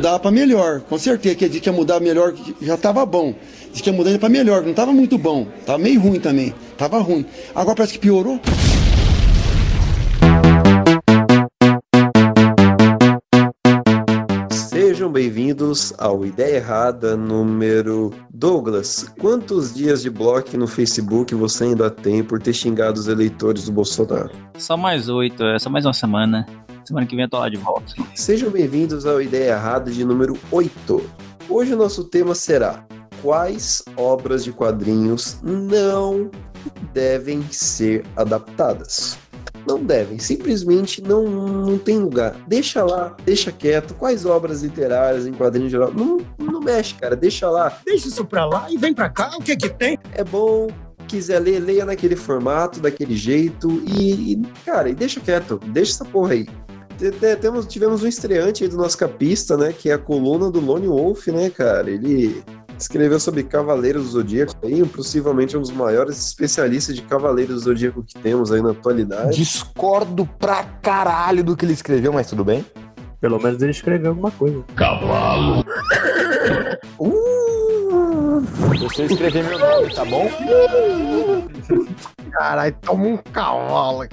mudar pra melhor. Com certeza que disse que ia mudar melhor, que já tava bom. Disse que ia mudar pra melhor, que não tava muito bom. Tava meio ruim também. Tava ruim. Agora parece que piorou. Sejam bem-vindos ao Ideia Errada número Douglas. Quantos dias de bloco no Facebook você ainda tem por ter xingado os eleitores do Bolsonaro? Só mais oito, é só mais uma semana. Semana que vem eu tô lá de volta. Sejam bem-vindos ao Ideia Errada de número 8. Hoje o nosso tema será quais obras de quadrinhos não devem ser adaptadas. Não devem, simplesmente não, não tem lugar. Deixa lá, deixa quieto. Quais obras literárias em quadrinhos geral? Não, não mexe, cara, deixa lá. Deixa isso pra lá e vem pra cá, o que que tem? É bom, quiser ler, leia naquele formato, daquele jeito e, e, cara, e deixa quieto, deixa essa porra aí. Temos, tivemos um estreante aí do nosso capista, né, que é a coluna do Lone Wolf, né, cara, ele escreveu sobre Cavaleiros do Zodíaco aí, possivelmente um dos maiores especialistas de Cavaleiros do Zodíaco que temos aí na atualidade. Discordo pra caralho do que ele escreveu, mas tudo bem. Pelo menos ele escreveu alguma coisa. Uh! Eu escrever meu nome, tá bom? Caralho, toma um cavalo.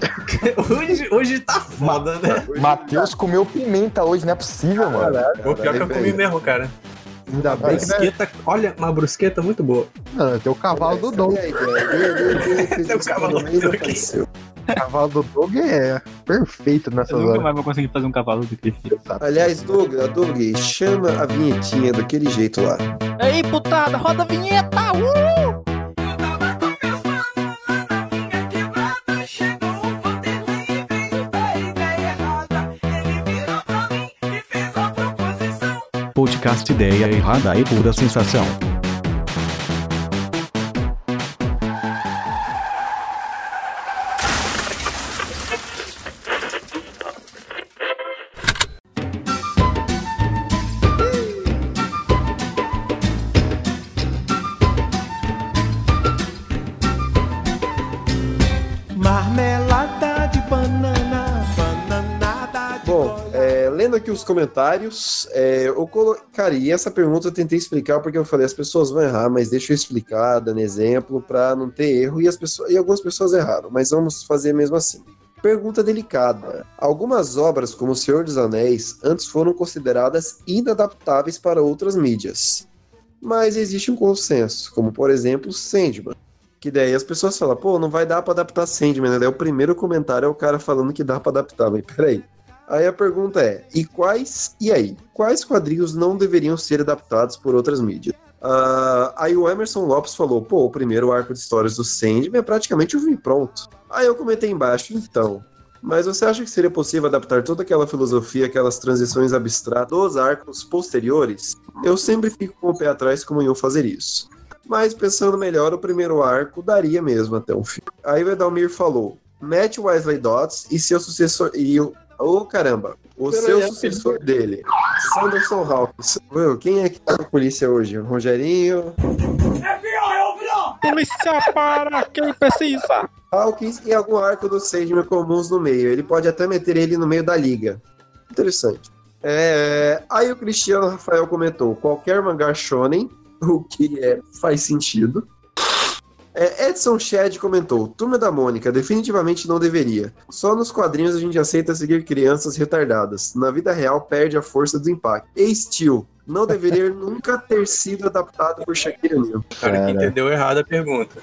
hoje, hoje tá foda, né? Matheus comeu pimenta hoje, não é possível, mano. O pior que eu comi mesmo, cara. Ainda bem que não é... Brusqueta, olha, uma brusqueta muito boa. Não, tem o cavalo do é fez Tem o cavalo do do Doug. apareceu. O cavalo do Doug é perfeito nessas Eu nunca horas. mais vou conseguir fazer um cavalo do filho. Aliás, Doug, Doug, chama a vinhetinha daquele jeito lá. Ei, putada, roda a vinheta! Uh! Podcast Ideia Errada e Pura Sensação. Comentários, é, eu colo... cara, e essa pergunta eu tentei explicar porque eu falei, as pessoas vão errar, mas deixa eu explicar, dando exemplo, pra não ter erro, e, as pessoas... e algumas pessoas erraram, mas vamos fazer mesmo assim. Pergunta delicada. Algumas obras, como O Senhor dos Anéis, antes foram consideradas inadaptáveis para outras mídias. Mas existe um consenso, como por exemplo Sandman. Que daí as pessoas falam, pô, não vai dar pra adaptar Sandman, né? Daí o primeiro comentário é o cara falando que dá pra adaptar, mas peraí. Aí a pergunta é: e quais. E aí? Quais quadrinhos não deveriam ser adaptados por outras mídias? Ah, aí o Emerson Lopes falou: pô, o primeiro arco de histórias do Sandman é praticamente o filme pronto. Aí eu comentei embaixo: então. Mas você acha que seria possível adaptar toda aquela filosofia, aquelas transições abstratas dos arcos posteriores? Eu sempre fico com o pé atrás como iam fazer isso. Mas pensando melhor, o primeiro arco daria mesmo até um fim. Aí o Edalmir falou: Matt Wesley Dodds e seu sucessor. E. Ô caramba! O seu sucessor dele, Sanderson Hawkins. Meu, quem é que tá na polícia hoje? O Rogerinho, Polícia para quem precisa! Hawkins e algum arco do Sandman comuns no meio. Ele pode até meter ele no meio da liga. Interessante. É, Aí o Cristiano Rafael comentou: qualquer mangá shonen, o que é, faz sentido. É, Edson Shed comentou: Turma da Mônica, definitivamente não deveria. Só nos quadrinhos a gente aceita seguir crianças retardadas. Na vida real perde a força do impacto. E Steel, não deveria nunca ter sido adaptado por Shaquille O'Neal. Cara que entendeu errado a pergunta.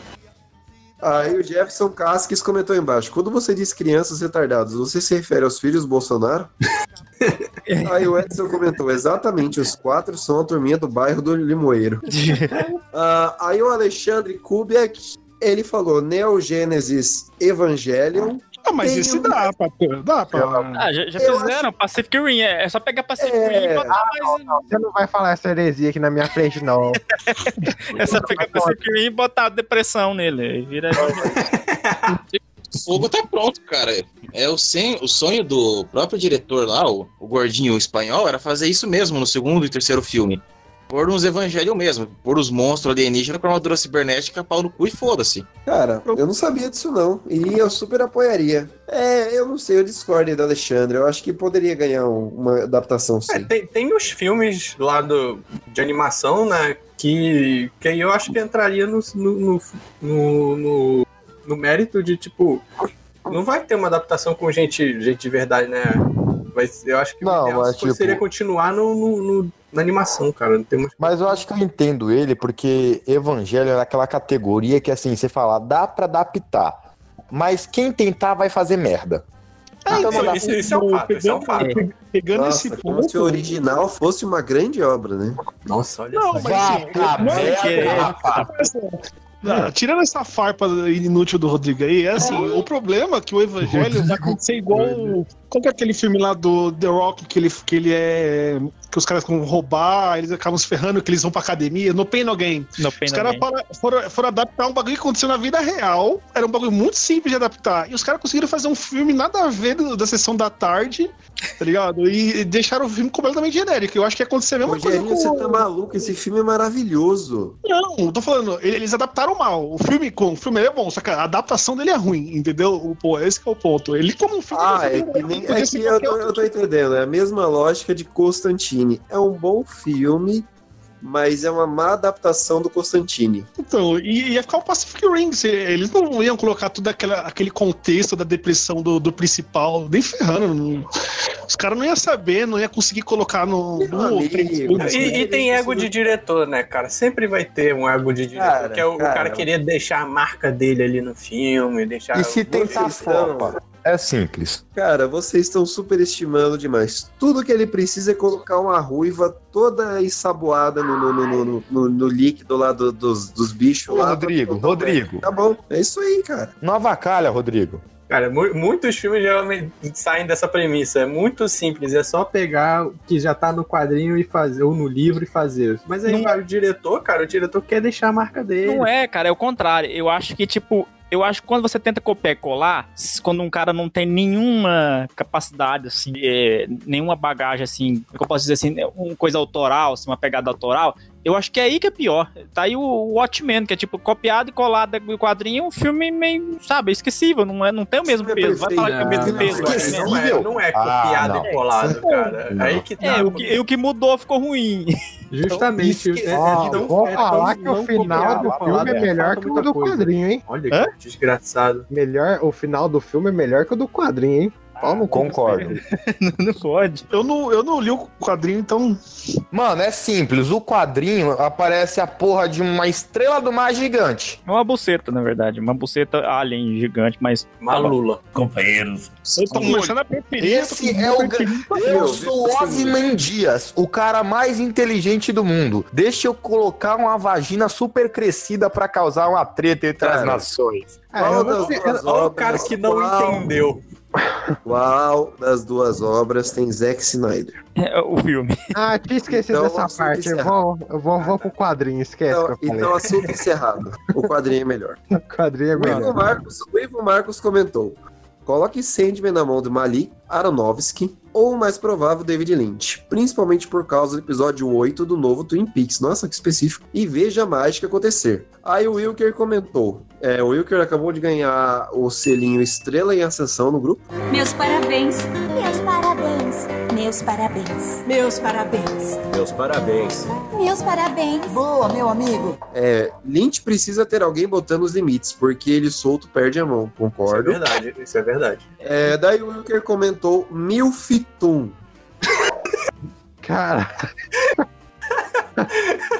Aí o Jefferson Casques comentou embaixo: quando você diz crianças retardadas, você se refere aos filhos do Bolsonaro? Aí o Edson comentou: exatamente, os quatro são a turminha do bairro do Limoeiro. Ah, aí o Alexandre Kubiak, ele falou Neo Genesis Evangelion. Ah, mas Tem isso um- dá pra. Dá pra. Ah, já, já fizeram Pacific Rim, é, é só pegar Pacific É. Rim e botar mais. Você não vai falar essa heresia aqui na minha frente, não. É só pegar Pacific Rim e botar depressão nele. Vira. O fogo tá pronto, cara. É o, sen- o sonho do próprio diretor lá, o, o gordinho espanhol, era fazer isso mesmo no segundo e terceiro filme. Pôr uns evangelhos mesmo. Pôr os monstros alienígenas com armadura cibernética, pau no cu e foda-se. Cara, eu não sabia disso não. E eu super apoiaria. É, eu não sei, eu discordo do Alexandre. Eu acho que poderia ganhar um- uma adaptação É, sim. tem, tem os filmes lá do, de animação, né? Que, que aí eu acho que entraria no, no, no, no, no- no mérito de, tipo, não vai ter uma adaptação com gente, gente de verdade, né? Mas eu acho que Não, o ideal mas, tipo- seria continuar no, no- no- na animação, cara. Não tem muito... Mas eu acho que eu entendo ele, porque Evangelho é aquela categoria que, assim, você fala, dá pra adaptar. Mas quem tentar vai fazer merda. Ah, Então isso, dá- isso, isso é um fato, isso é um fato. Pegando Nossa, esse como se o ponto. original fosse uma grande obra, né? Nossa, olha Não, só. mas Vá assim, pra não é merda, Não, tirando essa farpa inútil do Rodrigo aí, é assim, o problema é que o Evangelho vai acontecer igual. Qual que é aquele filme lá do The Rock que ele, que ele é. Que os caras vão roubar, eles acabam se ferrando, que eles vão pra academia, no Pain No Gain. No Pain Os No caras foram, foram, adaptar um bagulho que aconteceu na vida real. Era um bagulho muito simples de adaptar. E os caras conseguiram fazer um filme nada a ver do- da sessão da tarde, tá ligado? E deixaram o filme completamente genérico. Eu acho que ia acontecer a mesma Rogerinho, coisa você com... tá maluco? Esse filme é maravilhoso. Não, eu tô falando, eles adaptaram mal. O filme, com, o filme é bom, só que a adaptação dele é ruim, entendeu? Pô, esse que é o ponto. Ele como um filme. Ah, ele é que, nem, é que eu, eu tô entendendo. É a mesma lógica de Constantine. É um bom filme, mas é uma má adaptação do Constantine. Então, e ia ficar o Pacific Rim. se- Eles não iam colocar todo aquela, aquele contexto da depressão do, do principal, nem ferrando. não- os caras não iam saber, não ia conseguir colocar no. No amigo. E, e tem ego de diretor, né, cara? Sempre vai ter um ego de diretor, Cara, que é o, o cara. cara querer deixar a marca dele ali no filme, deixar... E se tentar flopa? É simples. Cara, vocês estão superestimando demais. Tudo que ele precisa é colocar uma ruiva toda ensaboada no, no, no, no, no- no líquido lá do- dos, dos bichos Ô, lá. Rodrigo, Rodrigo. Tá bom, é isso aí, cara. Não avacalha, Rodrigo. Cara, mu- muitos filmes geralmente saem dessa premissa. É muito simples, é só pegar o que já tá no quadrinho e fazer, ou no livro e fazer. Mas aí Não- o diretor, cara, o diretor quer deixar a marca dele. Não é, cara, é o contrário. Eu acho que, tipo, eu acho que quando você tenta copiar e colar, quando um cara não tem nenhuma capacidade, assim, é, nenhuma bagagem, assim, eu posso dizer assim, uma coisa autoral, assim, uma pegada autoral, eu acho que é aí que é pior. Tá aí o, Watchmen, que é tipo copiado e colado do quadrinho, um filme meio, sabe, esquecível, não, é, não tem o mesmo é peso. Vai falar que é o mesmo Não, peso. não, Watchmen. não é, não é copiado Ah, não. e colado, cara. Não. Aí que tá. É, o que, e o que mudou ficou ruim. Justamente. Esque- é- é vou é falar que o final do filme é melhor falta que o do quadrinho, hein? Olha que desgraçado. Melhor, o final do filme é melhor que o do quadrinho, hein? Pau no cu. Concordo. não pode. Eu não, eu não li o quadrinho, então. Mano, é simples. O quadrinho aparece a porra de uma estrela do mar gigante. É uma buceta, na verdade. Uma buceta alien gigante, mas. Uma lula. Companheiros. Eu tô começando a preferir. Esse é o. Eu sou Osman Dias, o cara mais inteligente do mundo. Deixa eu colocar uma vagina super crescida pra causar uma treta entre as Cara. nações. É, Qual eu o cara que não entendeu. Qual das duas obras tem Zack Snyder? É o filme. Ah, tinha esquecido Então, dessa parte. Eu vou, eu vou, vou pro quadrinho, esquece Então, que eu falei. então assunto encerrado. O quadrinho é melhor. O quadrinho é O Ivo, melhor. Marcos, o Ivo Marcos comentou: coloque Sandman na mão de Malik Aronofsky ou o mais provável David Lynch, principalmente por causa do episódio 8 do novo Twin Peaks. Nossa, que específico. E veja a mágica acontecer. Aí o Wilker comentou: é, o Wilker acabou de ganhar o selinho Estrela em Ascensão no grupo. Meus parabéns. Meus parabéns. Meus parabéns. Meus parabéns. Meus parabéns. Meus parabéns. Boa, meu amigo. É, Lynch precisa ter alguém botando os limites, porque ele solto perde a mão, Isso é concordo. verdade, isso é verdade. É, daí o Wilker comentou Milfitum. Cara.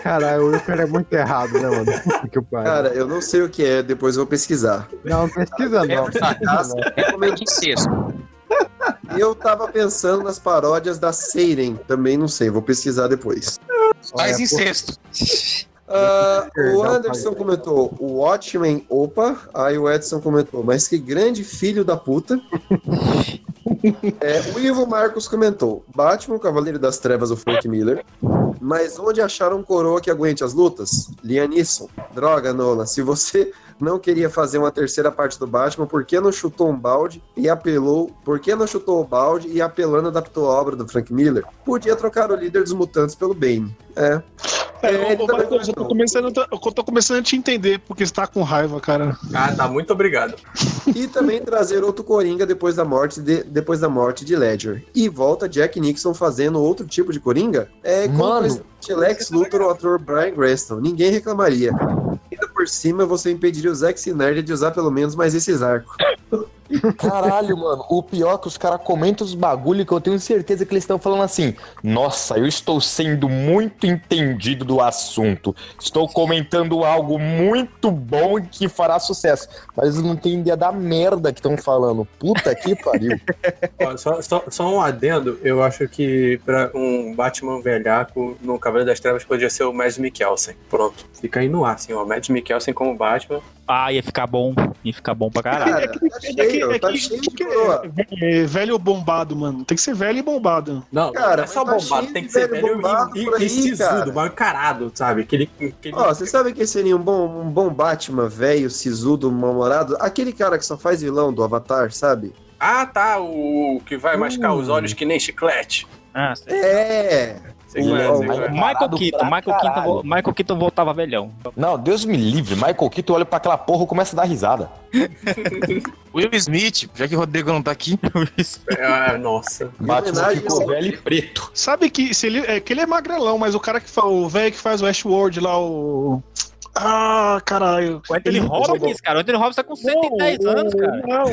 Caralho, o Wilker é muito errado, né, mano? Que pariu. Cara, eu não sei o que é, depois eu vou pesquisar. Não, pesquisa não. Sagaz, É como eu tava pensando nas paródias da Seiren, também não sei, vou pesquisar depois. Faz incesto. Ah, o Anderson comentou, o Watchmen, opa, aí o Edson comentou, mas que grande filho da puta. É, o Ivo Marcos comentou, Batman, Cavaleiro das Trevas, o Frank Miller, mas onde acharam um coroa que aguente as lutas? Liam Neeson. Droga, Nola, se você não queria fazer uma terceira parte do Batman, por que não chutou um balde e apelou? Por que não chutou o balde e apelando adaptou a obra do Frank Miller? Podia trocar o líder dos mutantes pelo Bane. É. É, É, ô, eu tô, começando, a- eu tô começando a te entender porque você tá com raiva, cara. Ah, tá, muito obrigado. E também trazer outro Coringa depois da morte de, depois da morte de Ledger. E volta Jack Nixon fazendo outro tipo de Coringa? É como Mano. presidente Lex Luthor ou ator Brian Cranston. Ninguém reclamaria. Ainda por cima, você impediria o Zack Snyder de usar pelo menos mais esses arcos. Caralho, mano. O pior é que os caras comentam os bagulho que eu tenho certeza que eles estão falando assim. Nossa, eu estou sendo muito entendido do assunto. Estou comentando algo muito bom que fará sucesso. Mas eu não tenho ideia da merda que estão falando. Puta que pariu. Ó, só, só, só um adendo, eu acho que pra um Batman velhaco no Cavaleiro das Trevas podia ser o Mads Mikkelsen. Pronto. Fica aí no ar, assim, ó. Mads Mikkelsen como Batman. Ah, ia ficar bom. Ia ficar bom pra caralho. Cara, tá. É, velho bombado, mano. Tem que ser velho e bombado. Não, Cara, não é só tá bombado, tem que ser velho velho bombado e, e, aí, e sisudo, mal encarado, sabe? Aquele, aquele... Ó, você sabe quem seria um bom, um bom Batman, velho, sisudo, mal-humorado? Aquele cara que só faz vilão do Avatar, sabe? Ah, tá, o que vai machucar os olhos que nem chiclete. Ah, sei. É. É, é. Michael Keaton, Michael Keaton, Michael Keaton voltava velhão. Não, Deus me livre. Michael Keaton olha pra aquela porra e começa a dar risada. Will Smith, já que o Rodrigo não tá aqui. Ah, nossa. Batman ficou ao- velho e preto. Sabe que se ele, é que ele é magrelão, mas o cara que faz o velho que faz o Westworld lá, o. Ah, caralho. O Anthony Hopkins, cara. O Anthony Hopkins tá com 110 anos, cara. Não, não.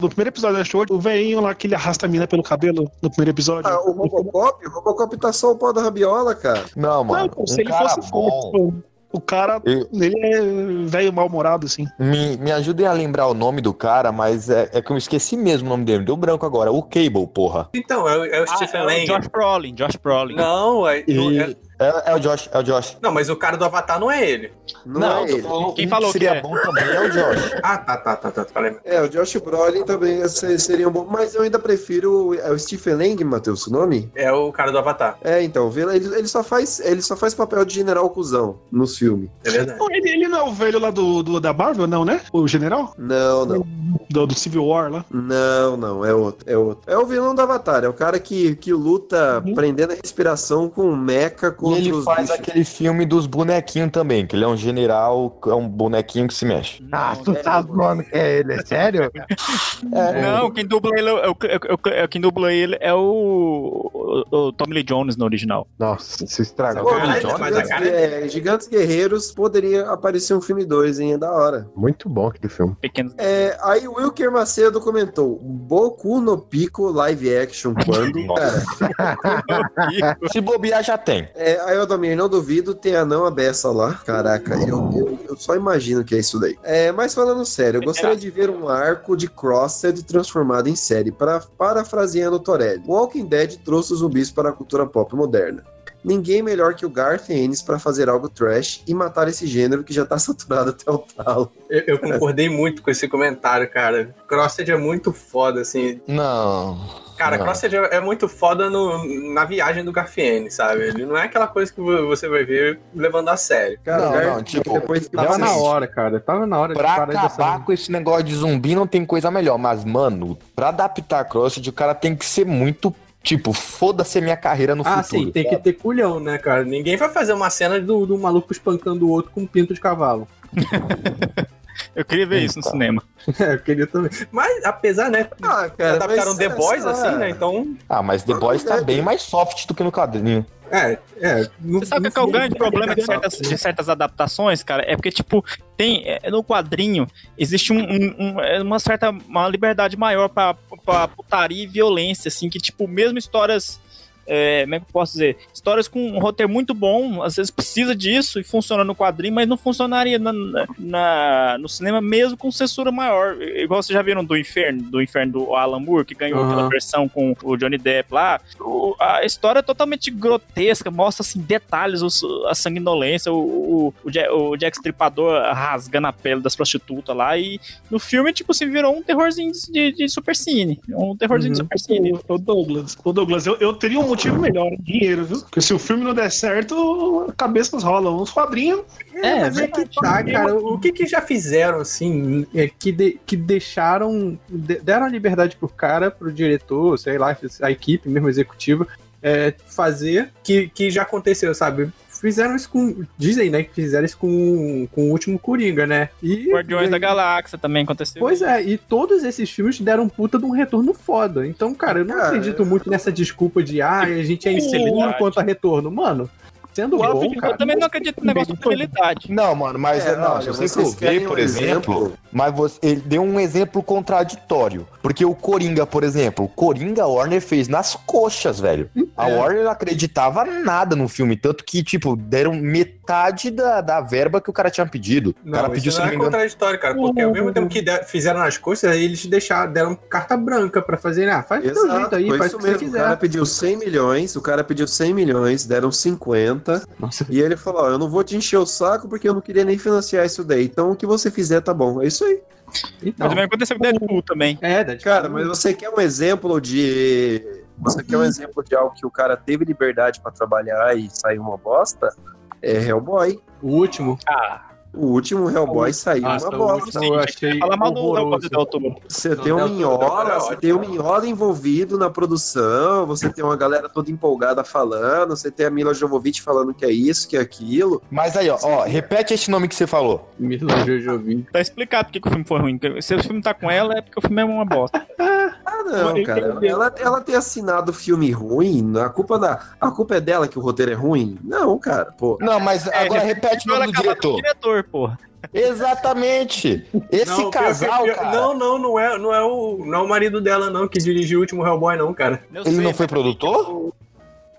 no primeiro episódio do Westworld, o velhinho lá que ele arrasta a mina pelo cabelo no primeiro episódio. Ah, o Robocop? O Robocop tá só o pau da rabiola, cara. Não, Não, mano. pô, se um ele fosse bom. forte, o cara, Eu- ele é velho mal-humorado, assim. Me, me ajudem a lembrar o nome do cara, mas é, é que eu esqueci mesmo o nome dele. Deu branco agora. O Cable, porra. Então, é, o- é o Ah, Stephen é o Lang. Josh Brolin, Josh Brolin. Não, é, E- é- É, é o Josh, é o Josh. não, mas o cara do Avatar não é ele. Não, é tô ele. falando Quem um falou seria que é? bom também é o Josh. Ah, tá, tá, tá, tá. Falei. É, o Josh Brolin também se- seria um bom. Mas eu ainda prefiro. É o Stephen Lang, Matheus, o nome? É o cara do Avatar. É, então, ele, ele só faz ele só faz papel de general cuzão nos filmes. É verdade. Ele, ele não é o velho lá do, do- da Marvel, não, né? O general? Não, não. Do, do Civil War lá. Não, não, é outro, é outro. É o vilão do Avatar, é o cara que, que luta prendendo a respiração com um mecha E contra ele os faz bichos. aquele filme dos bonequinhos também, que ele é um general, é um bonequinho que se mexe. Ah, tu tá zoando que é ele, é sério? Não, quem dubla ele é o, é é o- quem dubla ele é o, o, o Tommy Lee Jones no original. Nossa, se estragou. Pô, Caralho, mas mas a Gigantes, cara é, Gigantes Guerreiros poderia aparecer um filme 2, hein? É da hora. Muito bom aquele filme. Pequenos. É, aí o Wilker Macedo comentou: Boku no Pico live action quando? Cara, Se bobear, já tem. é, aí o Adomir, não duvido, tem a não a beça lá. Caraca, eu, eu, eu só imagino que é isso daí. É, mas falando sério, eu gostaria de ver um arco de Crossed transformado em série, para, parafraseando Torelli. Walking Dead trouxe os zumbis para a cultura pop moderna. Ninguém melhor que o Garth Ennis para fazer algo trash e matar esse gênero que já tá saturado até o talo. Eu, eu concordei muito com esse comentário, cara. Crossed é muito foda, assim. Não. Cara, Não. Crossed é muito foda no, na viagem do Garfiene, sabe? Ele não é aquela coisa que vo- você vai ver levando a sério. Cara, Não, não, tipo, depois que Tava na hora, cara. Tava na hora de Pra parar dessa- acabar com esse negócio de zumbi não tem coisa melhor, mas, mano, pra adaptar Crossed, o cara tem que ser muito, tipo, foda-se a minha carreira no Ah, futuro. sim, tem que ter culhão, né, cara? Ninguém vai fazer uma cena do, do maluco espancando o outro com um pinto de cavalo. Eu queria ver isso no cinema. É, eu queria também. Mas, apesar, né? Ah, cara, adaptaram The Boys, assim, né? Então. Ah, mas The Boys tá bem mais soft do que no quadrinho. É, é. No, Você sabe qual é o grande problema de certas, de certas adaptações, cara? É porque, tipo, tem. é, No quadrinho existe um- um- um- é uma certa uma liberdade maior pra, pra putaria e violência, assim, que, tipo, mesmo histórias. É, como é que eu posso dizer? Histórias com um roteiro muito bom, às vezes precisa disso e funciona no quadrinho, mas não funcionaria na, na- no cinema mesmo com censura maior. Igual vocês já viram do Inferno, do Inferno do Alan Moore, que ganhou Aham. aquela versão com o Johnny Depp lá. O- a história é totalmente grotesca, mostra assim detalhes, os- a sanguinolência, o, o, o, o Jack Stripador rasgando a pele das prostitutas lá. E no filme, tipo assim, virou um terrorzinho de, de super cine. Um terrorzinho de super cine. Ô, Douglas, ô Douglas, eu, eu teria um motivo melhor, dinheiro, viu? Porque se o filme não der certo, cabeças rolam. Os quadrinhos. É, mas é que tá, cara. O que que já fizeram, assim, é que, de- que deixaram. de- deram a liberdade pro cara, pro diretor, sei lá, a equipe mesmo executiva, é, fazer que, que já aconteceu, sabe? Fizeram isso com. Dizem, né? Que fizeram isso com, com o último Coringa, né? E, Guardiões e- da Galáxia também aconteceu. Pois é, e todos esses filmes deram puta de um retorno foda. Então, cara, eu não Cara, acredito muito nessa desculpa de ah, a gente é inseguro quanto a retorno. Mano, sendo O bom, cara. eu também não acredito no negócio de fidelidade. Não, mano, mas É, não, se você vocês for ver, por um exemplo, exemplo? mas você- ele deu um exemplo contraditório. Porque o Coringa, por exemplo, o Coringa a Warner fez nas coxas, velho. A É. Warner não acreditava nada no filme, tanto que, tipo, deram metade da, da verba que o cara tinha pedido. o cara pediu, isso não não é contraditório, cara, porque ao mesmo tempo que de- fizeram nas costas, eles deixaram, deram carta branca pra fazer, ah, faz do teu jeito Exato, aí, faz o que você mesmo. O quiser. cara pediu 100 milhões, o cara pediu 100 milhões, deram 50. Nossa. E ele falou: Ó, eu não vou te encher o saco porque eu não queria nem financiar isso daí. Então o que você fizer tá bom. É isso aí. Então, Mas também aconteceu com o Deadpool também. é, Deadpool. Cara, mas você quer um exemplo de. Você quer um exemplo de algo que o cara teve liberdade pra trabalhar e saiu uma bosta? É Hellboy. o último. Ah, O último Hellboy saiu Nossa, uma o bosta. eu achei fala mal do. Você tem um Toro minhola, é você tem um minhola envolvido na produção, você tem uma galera toda empolgada falando, você tem a Mila Jovovich falando que é isso, que é aquilo. Mas aí, ó, ó, repete esse nome que você falou. Mila Jojovi. Tá explicado porque que o filme foi ruim. Se o filme tá com ela, é porque o filme é uma bosta. Ah, não, cara. Ela, ela ter assinado filme ruim, a culpa, da, a culpa é dela que o roteiro é ruim? Não, cara, pô. Não, mas agora repete o nome do acaba com o diretor. Porra. Exatamente. Esse Não, pior casal, que- pior- cara. Não, não, não é, não é o, não é o marido dela, não, que dirigiu o último Hellboy, não, cara. Eu Ele sei, não foi produtor?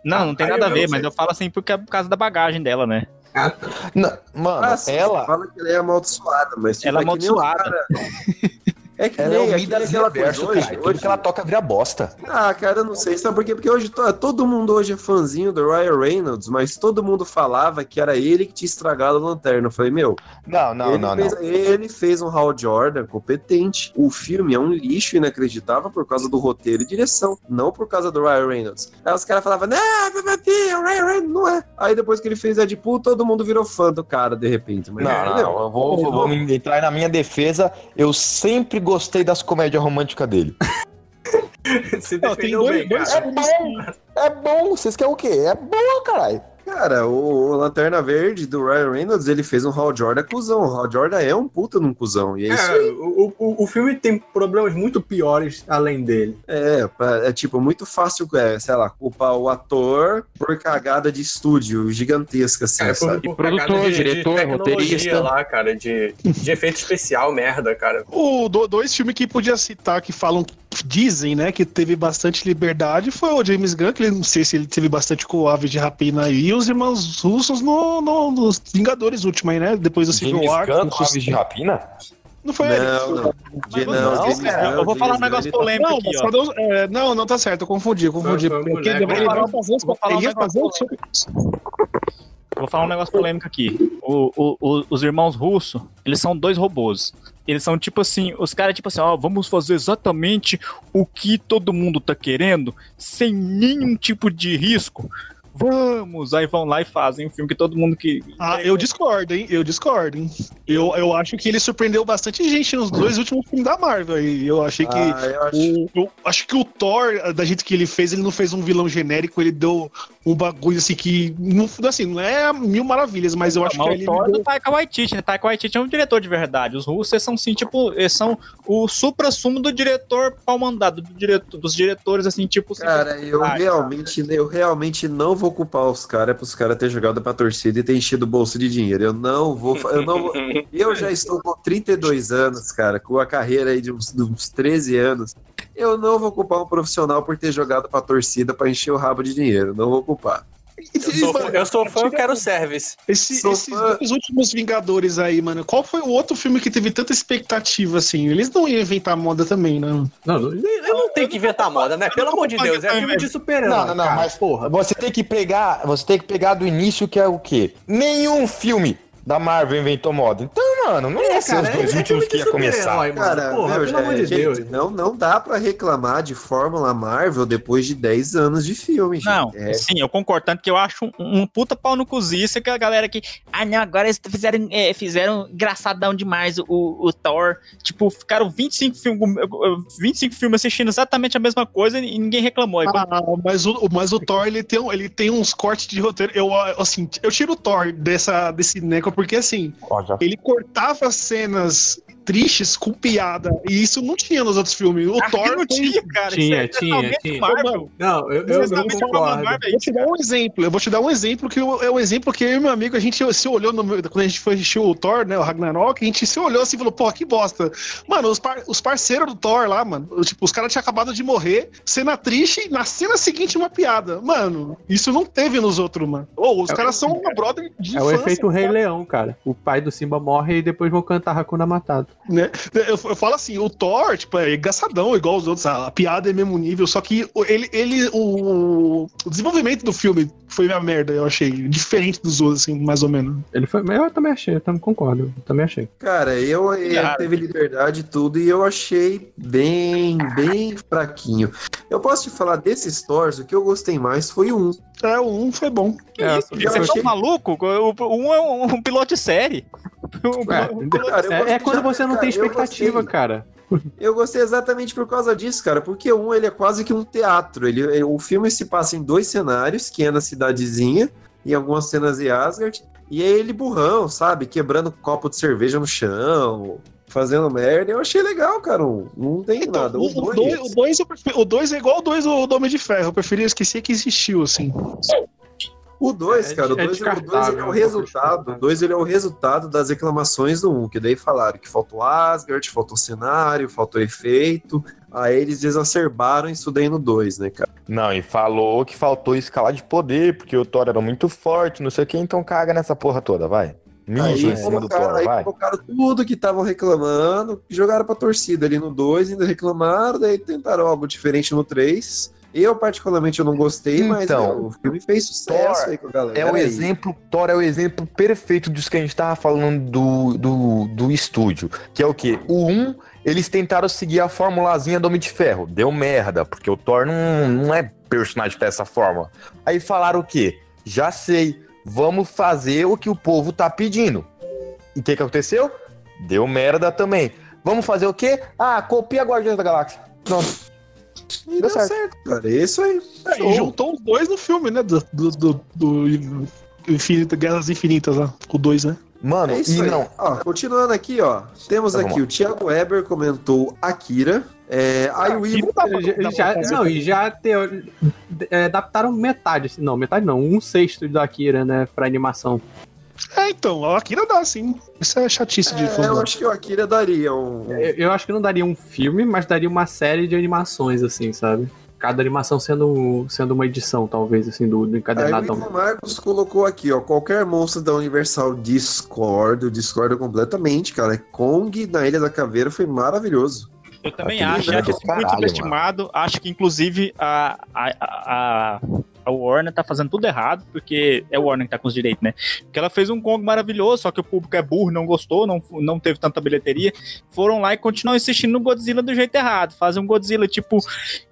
Não, não tem Ah, nada a ver, mas eu falo assim porque é por causa da bagagem dela, né? Ah, tá. Não, mano, Ah, sim, ela, fala que ela é amaldiçoada, mas tipo, Ela é que nem os amaldiçoada. É que ela nem, é o é aquela Reverso, coisa hoje. Hoje que ela toca vira bosta. Ah, cara, eu não sei, sabe por quê? Porque hoje to- todo mundo hoje é fãzinho do Ryan Reynolds, mas todo mundo falava que era ele que tinha estragado a lanterna. Eu falei, meu, Não, não, ele, não, fez, não. ele fez um Hal Jordan competente. O filme é um lixo inacreditável por causa do roteiro e direção, não por causa do Ryan Reynolds. Aí os caras falavam, não, Babapi, o Ryan Reynolds não é. Aí depois que ele fez Deadpool, todo mundo virou fã do cara, de repente. Mas, Não, não, entendeu? não, eu vou, vou, vou entrar na minha defesa. Eu sempre gostei das comédias românticas dele. Se Não, tem dois, bem, dois filmes que- É bom, vocês querem o quê? É bom, caralho. Cara, o, o Lanterna Verde do Ryan Reynolds, ele fez um Hal Jordan cuzão. O Hal Jordan é um puta num cuzão. E é isso É, aí. o, o, o filme tem problemas muito piores além dele. É, é tipo, muito fácil, é, sei lá, culpar o ator por cagada de estúdio gigantesca, assim, Cara, por, sabe? por produtor, cagada de, diretor, de roteirista. lá, cara, de, de efeito especial, merda, cara. O, do- dois filmes que podia citar que falam, dizem, né, que teve bastante liberdade foi o James Gunn, que ele não sei se ele teve bastante com o Aves de Rapina aí, os irmãos russos no, no- nos Vingadores último aí, né? Depois do Civil James War. Gunn aves de rapina? Não foi ele? Não, não. De, Não, não, não, Gunn, eu vou falar um negócio ele polêmico Não, aqui, os- é, não, não tá certo, eu confundi, eu confundi. Foi- foi Porque boneco, ele ia fazer, Eu vou falar um ele negócio Vou falar um negócio polêmico aqui. O- o- o- os irmãos russos, eles são dois robôs. Eles são tipo assim, os caras tipo assim, ó, vamos fazer exatamente o que todo mundo tá querendo, sem nenhum tipo de risco. Vamos! Aí vão lá e fazem um filme que todo mundo que. Ah, eu discordo, hein? Eu discordo, hein? Eu, eu acho que ele surpreendeu bastante gente nos dois últimos filmes da Marvel. E eu achei que. Ah, eu acho. O, eu acho que o Thor, da gente que ele fez, ele não fez um vilão genérico, ele deu um bagulho assim que. Não, assim, não é mil maravilhas, mas eu acho Mas que o ele. Thor deu- do Taika Waititi, né? Taika Waititi é um diretor de verdade. Os russos são assim, tipo, eles são o supra-sumo do diretor pau mandado, do diretor, dos diretores, assim, tipo. assim, Cara, eu Ah, realmente, eu realmente não vou culpar os caras pros caras terem jogado pra torcida e ter enchido o bolso de dinheiro. Eu não vou. Eu, não vou- eu já estou com 32 anos, cara, com a carreira aí de uns, de uns 13 anos. Eu não vou culpar um profissional por ter jogado pra torcida pra encher o rabo de dinheiro. Não vou culpar. Eu sou, fã- eu sou fã, eu quero service. Esse, Sou esses fã. dois últimos Vingadores aí, mano, qual foi o outro filme que teve tanta expectativa assim? Eles não iam inventar moda também, né? Não, não, ele não tem que inventar moda, né? Pelo amor de Deus, é filme de super-herói. Não, não, não, cara. mas porra, você tem que pegar, você tem que pegar do início que é o quê? Nenhum filme da Marvel inventou moda. Então, mano. Não ia ser os dois últimos que ia começar. Cara, Porra, meu, pelo amor de gente, Deus. Não, não dá pra reclamar de Fórmula Marvel depois de 10 anos de filme, gente. Não, É, sim, eu concordo. Tanto que eu acho um, um puta pau no cozice que a galera que. Ah, não, agora eles fizeram, é, fizeram engraçadão demais o, o Thor. Tipo, ficaram 25 filmes 25 filmes assistindo exatamente a mesma coisa e ninguém reclamou. Aí, Ah, mas o, mas o Thor, ele tem, ele tem uns cortes de roteiro. Eu, assim, eu tiro o Thor dessa, desse Neco, porque assim, já ele cortava cenas tristes com piada. E isso não tinha nos outros filmes. O Ah, Thor não tinha, cara. Tinha, Isso é tinha, tinha. Marvel. Não, eu, eu, a concordo. Marvel, é Vou te dar um exemplo. Eu vou te dar um exemplo que eu- é um exemplo que eu e meu amigo, a gente se olhou no- quando a gente foi assistir o Thor, né? O Ragnarok, a gente se olhou assim e falou, pô, que bosta. Mano, os, par- os parceiros do Thor lá, mano, tipo, os caras tinham acabado de morrer, cena triste, na cena seguinte uma piada. Mano, isso não teve nos outros, mano. Ou os É o- caras são uma brother de É o infância, efeito Rei cara, Leão, cara. O pai do Simba morre e depois vão cantar Hakuna Matata. Né? Eu, eu falo assim, o Thor, tipo, é engraçadão, igual os outros, a, a piada é mesmo nível, só que o- ele, ele o, o desenvolvimento do filme foi uma merda, eu achei, diferente dos outros, assim, mais ou menos. Ele foi. Mas eu também achei, eu também concordo. Eu também achei. Cara, eu ele teve liberdade e tudo e eu achei bem, bem fraquinho. Eu posso te falar desses Thors, o que eu gostei mais foi um. É, o 1 foi bom. É, isso? Você achei- tá maluco? O- Um é um, um piloto de série. Um É, um piloto- Cara, eu É, é gostei quando já- você não cara, tem eu expectativa, gostei. cara. Eu gostei exatamente por causa disso, cara, porque um ele é quase que um teatro. Ele, ele- o filme se passa em dois cenários, que é na cidadezinha e algumas cenas de Asgard. E é ele burrão, sabe? Quebrando copo de cerveja no chão, fazendo merda. Eu achei legal, cara. um- Não tem nada. o, O o dois- dois, o, dois eu dois é igual o 2 do, do Homem de Ferro. Eu preferia esquecer que existiu, assim. O 2, É cara, o de- é 2 ele é o descartável, resultado. O 2 ele é o resultado das reclamações do 1, um, que daí falaram que faltou Asgard, faltou cenário, faltou efeito. Aí eles exacerbaram isso daí no 2, né, cara? Não, e falou que faltou escalar de poder, porque o Thor era muito forte, não sei o que, então caga nessa porra toda, vai. Mija Aí em cima do Thor, aí vai. colocaram tudo que estavam reclamando, jogaram pra torcida ali no 2, ainda reclamaram, daí tentaram algo diferente no 3. Eu, particularmente, eu não gostei, mas Então, meu, o filme fez sucesso Thor aí com a galera. É o aí. exemplo, Thor é o exemplo perfeito disso que a gente tava falando do, do, do estúdio. Que é o quê? O 1, eles tentaram seguir a formulazinha do Homem de Ferro. Deu merda, porque o Thor não, não é personagem dessa forma. Aí falaram o quê? Já sei, vamos fazer o que o povo tá pedindo. E o que que aconteceu? Deu merda também. Vamos fazer o quê? Ah, copia Guardiões da Galáxia. Pronto. E deu certo. cara. É isso aí. É, e juntou os dois no filme, né? Do, do, do, do Infinito, Guerras Infinitas lá. O 2, né? Mano, É isso e aí. não. Ó, continuando aqui, ó. Temos Tá, aqui o Thiago Weber comentou Akira. É, aí o Ivo. Já, já- não, e já teo- é, adaptaram metade, assim, não, metade não, um sexto da Akira, né, pra animação. É, então, a Akira dá, sim. Isso é chatice de É, eu acho que o Akira daria um. Eu, eu acho que não daria um filme, mas daria uma série de animações, assim, sabe? Cada animação sendo, sendo uma edição, talvez, assim, do, do Aí o encadernadão. Ivo Marcos colocou aqui, ó. Qualquer monstro da Universal discordo, discordo completamente, cara. Kong na Ilha da Caveira foi maravilhoso. Eu também Aquele acho, velho acho muito caralho, subestimado. Acho que, inclusive, a, a, a, a Warner tá fazendo tudo errado, porque é a Warner que tá com os direitos, né? Porque ela fez um Kong maravilhoso, só que o público é burro, não gostou, não, não teve tanta bilheteria. Foram lá e continuam insistindo no Godzilla do jeito errado. Fazem um Godzilla, tipo,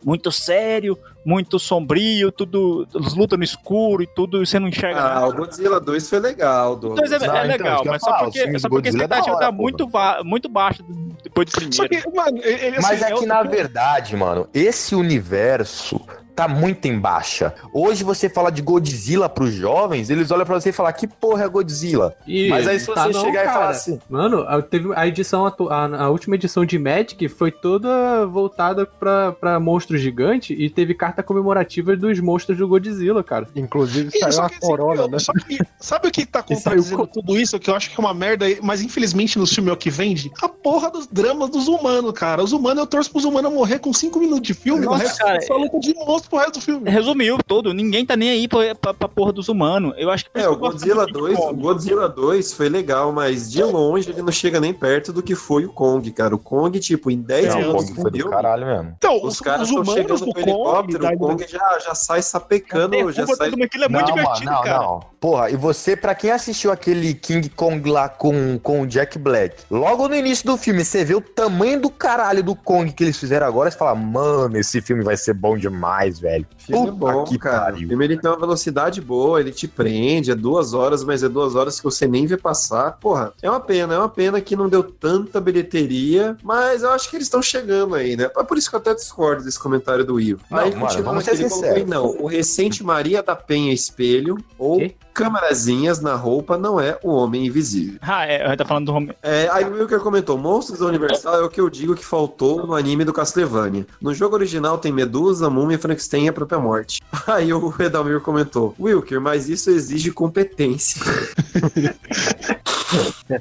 muito sério, muito sombrio, tudo. Eles lutam no escuro e tudo, e você não enxerga Ah, nada. o Godzilla 2 foi legal, Então Douglas. é, é Não, então, legal, mas só falar, porque, só do porque a é expectativa hora, tá muito, muito baixa depois do primeiro. Só que, mano, ele Mas assim, é que, na verdade, mano, esse universo tá muito em baixa. Hoje você fala de Godzilla pros jovens, eles olham pra você e falam, que porra é Godzilla? E Mas aí se você tá não, chegar e falar assim... Mano, a- teve a edição, atu- a, a última edição de Magic foi toda voltada pra, pra monstro gigante e teve carta comemorativa dos monstros do Godzilla, cara. Inclusive saiu que, assim, corona, né? que- sabe o que tá contradizendo tudo isso? Que eu acho que é uma merda, mas infelizmente no filme é o que vende? A porra dos dramas dos humanos, cara. Os humanos, eu torço pros humanos morrer com 5 minutos de filme, Nossa, o resto cara, é só luta de monstro. Gosto pro resto do filme. Resumiu tudo. Ninguém tá nem aí pra, pra, pra porra dos humanos. Eu acho que. É, o Godzilla tanto de 2, o Kong. Godzilla 2 foi legal, mas de longe ele não chega nem perto do que foi o Kong, cara. O Kong, tipo, em 10 Não, o minutos Kong foi do caralho mesmo. Então, os os, caras estão chegando Kong. helicóptero, da- o Kong já, já sai sapecando, já sai... Aquilo é muito não, divertido, mano, não, cara. não. Porra, e você, pra quem assistiu aquele King Kong lá com, com o Jack Black, logo no início do filme, você vê o tamanho do caralho do Kong que eles fizeram agora, você fala, mano, esse filme vai ser bom demais, velho. O filme Puta bom, que cara. O pariu. filme ele tem uma velocidade boa, ele te prende, é duas horas, mas é duas horas que você nem vê passar. Porra, é uma pena, é uma pena que não deu tanta bilheteria, mas eu acho que eles estão chegando aí, né? É por isso que eu até discordo desse comentário do Ivo. Não, aí, mano, vamos ser sinceros. não, o recente Maria da Penha Espelho ou Quê? Câmerazinhas na roupa não é o Homem Invisível. Ah, é, tá falando do Home. É, aí o Wilker comentou: Monstros da Universal é o que eu digo que faltou no anime do Castlevania. No jogo original tem Medusa, Múmia, Frankenstein e a própria morte. Aí o Edalmir comentou: Wilker, mas isso exige competência.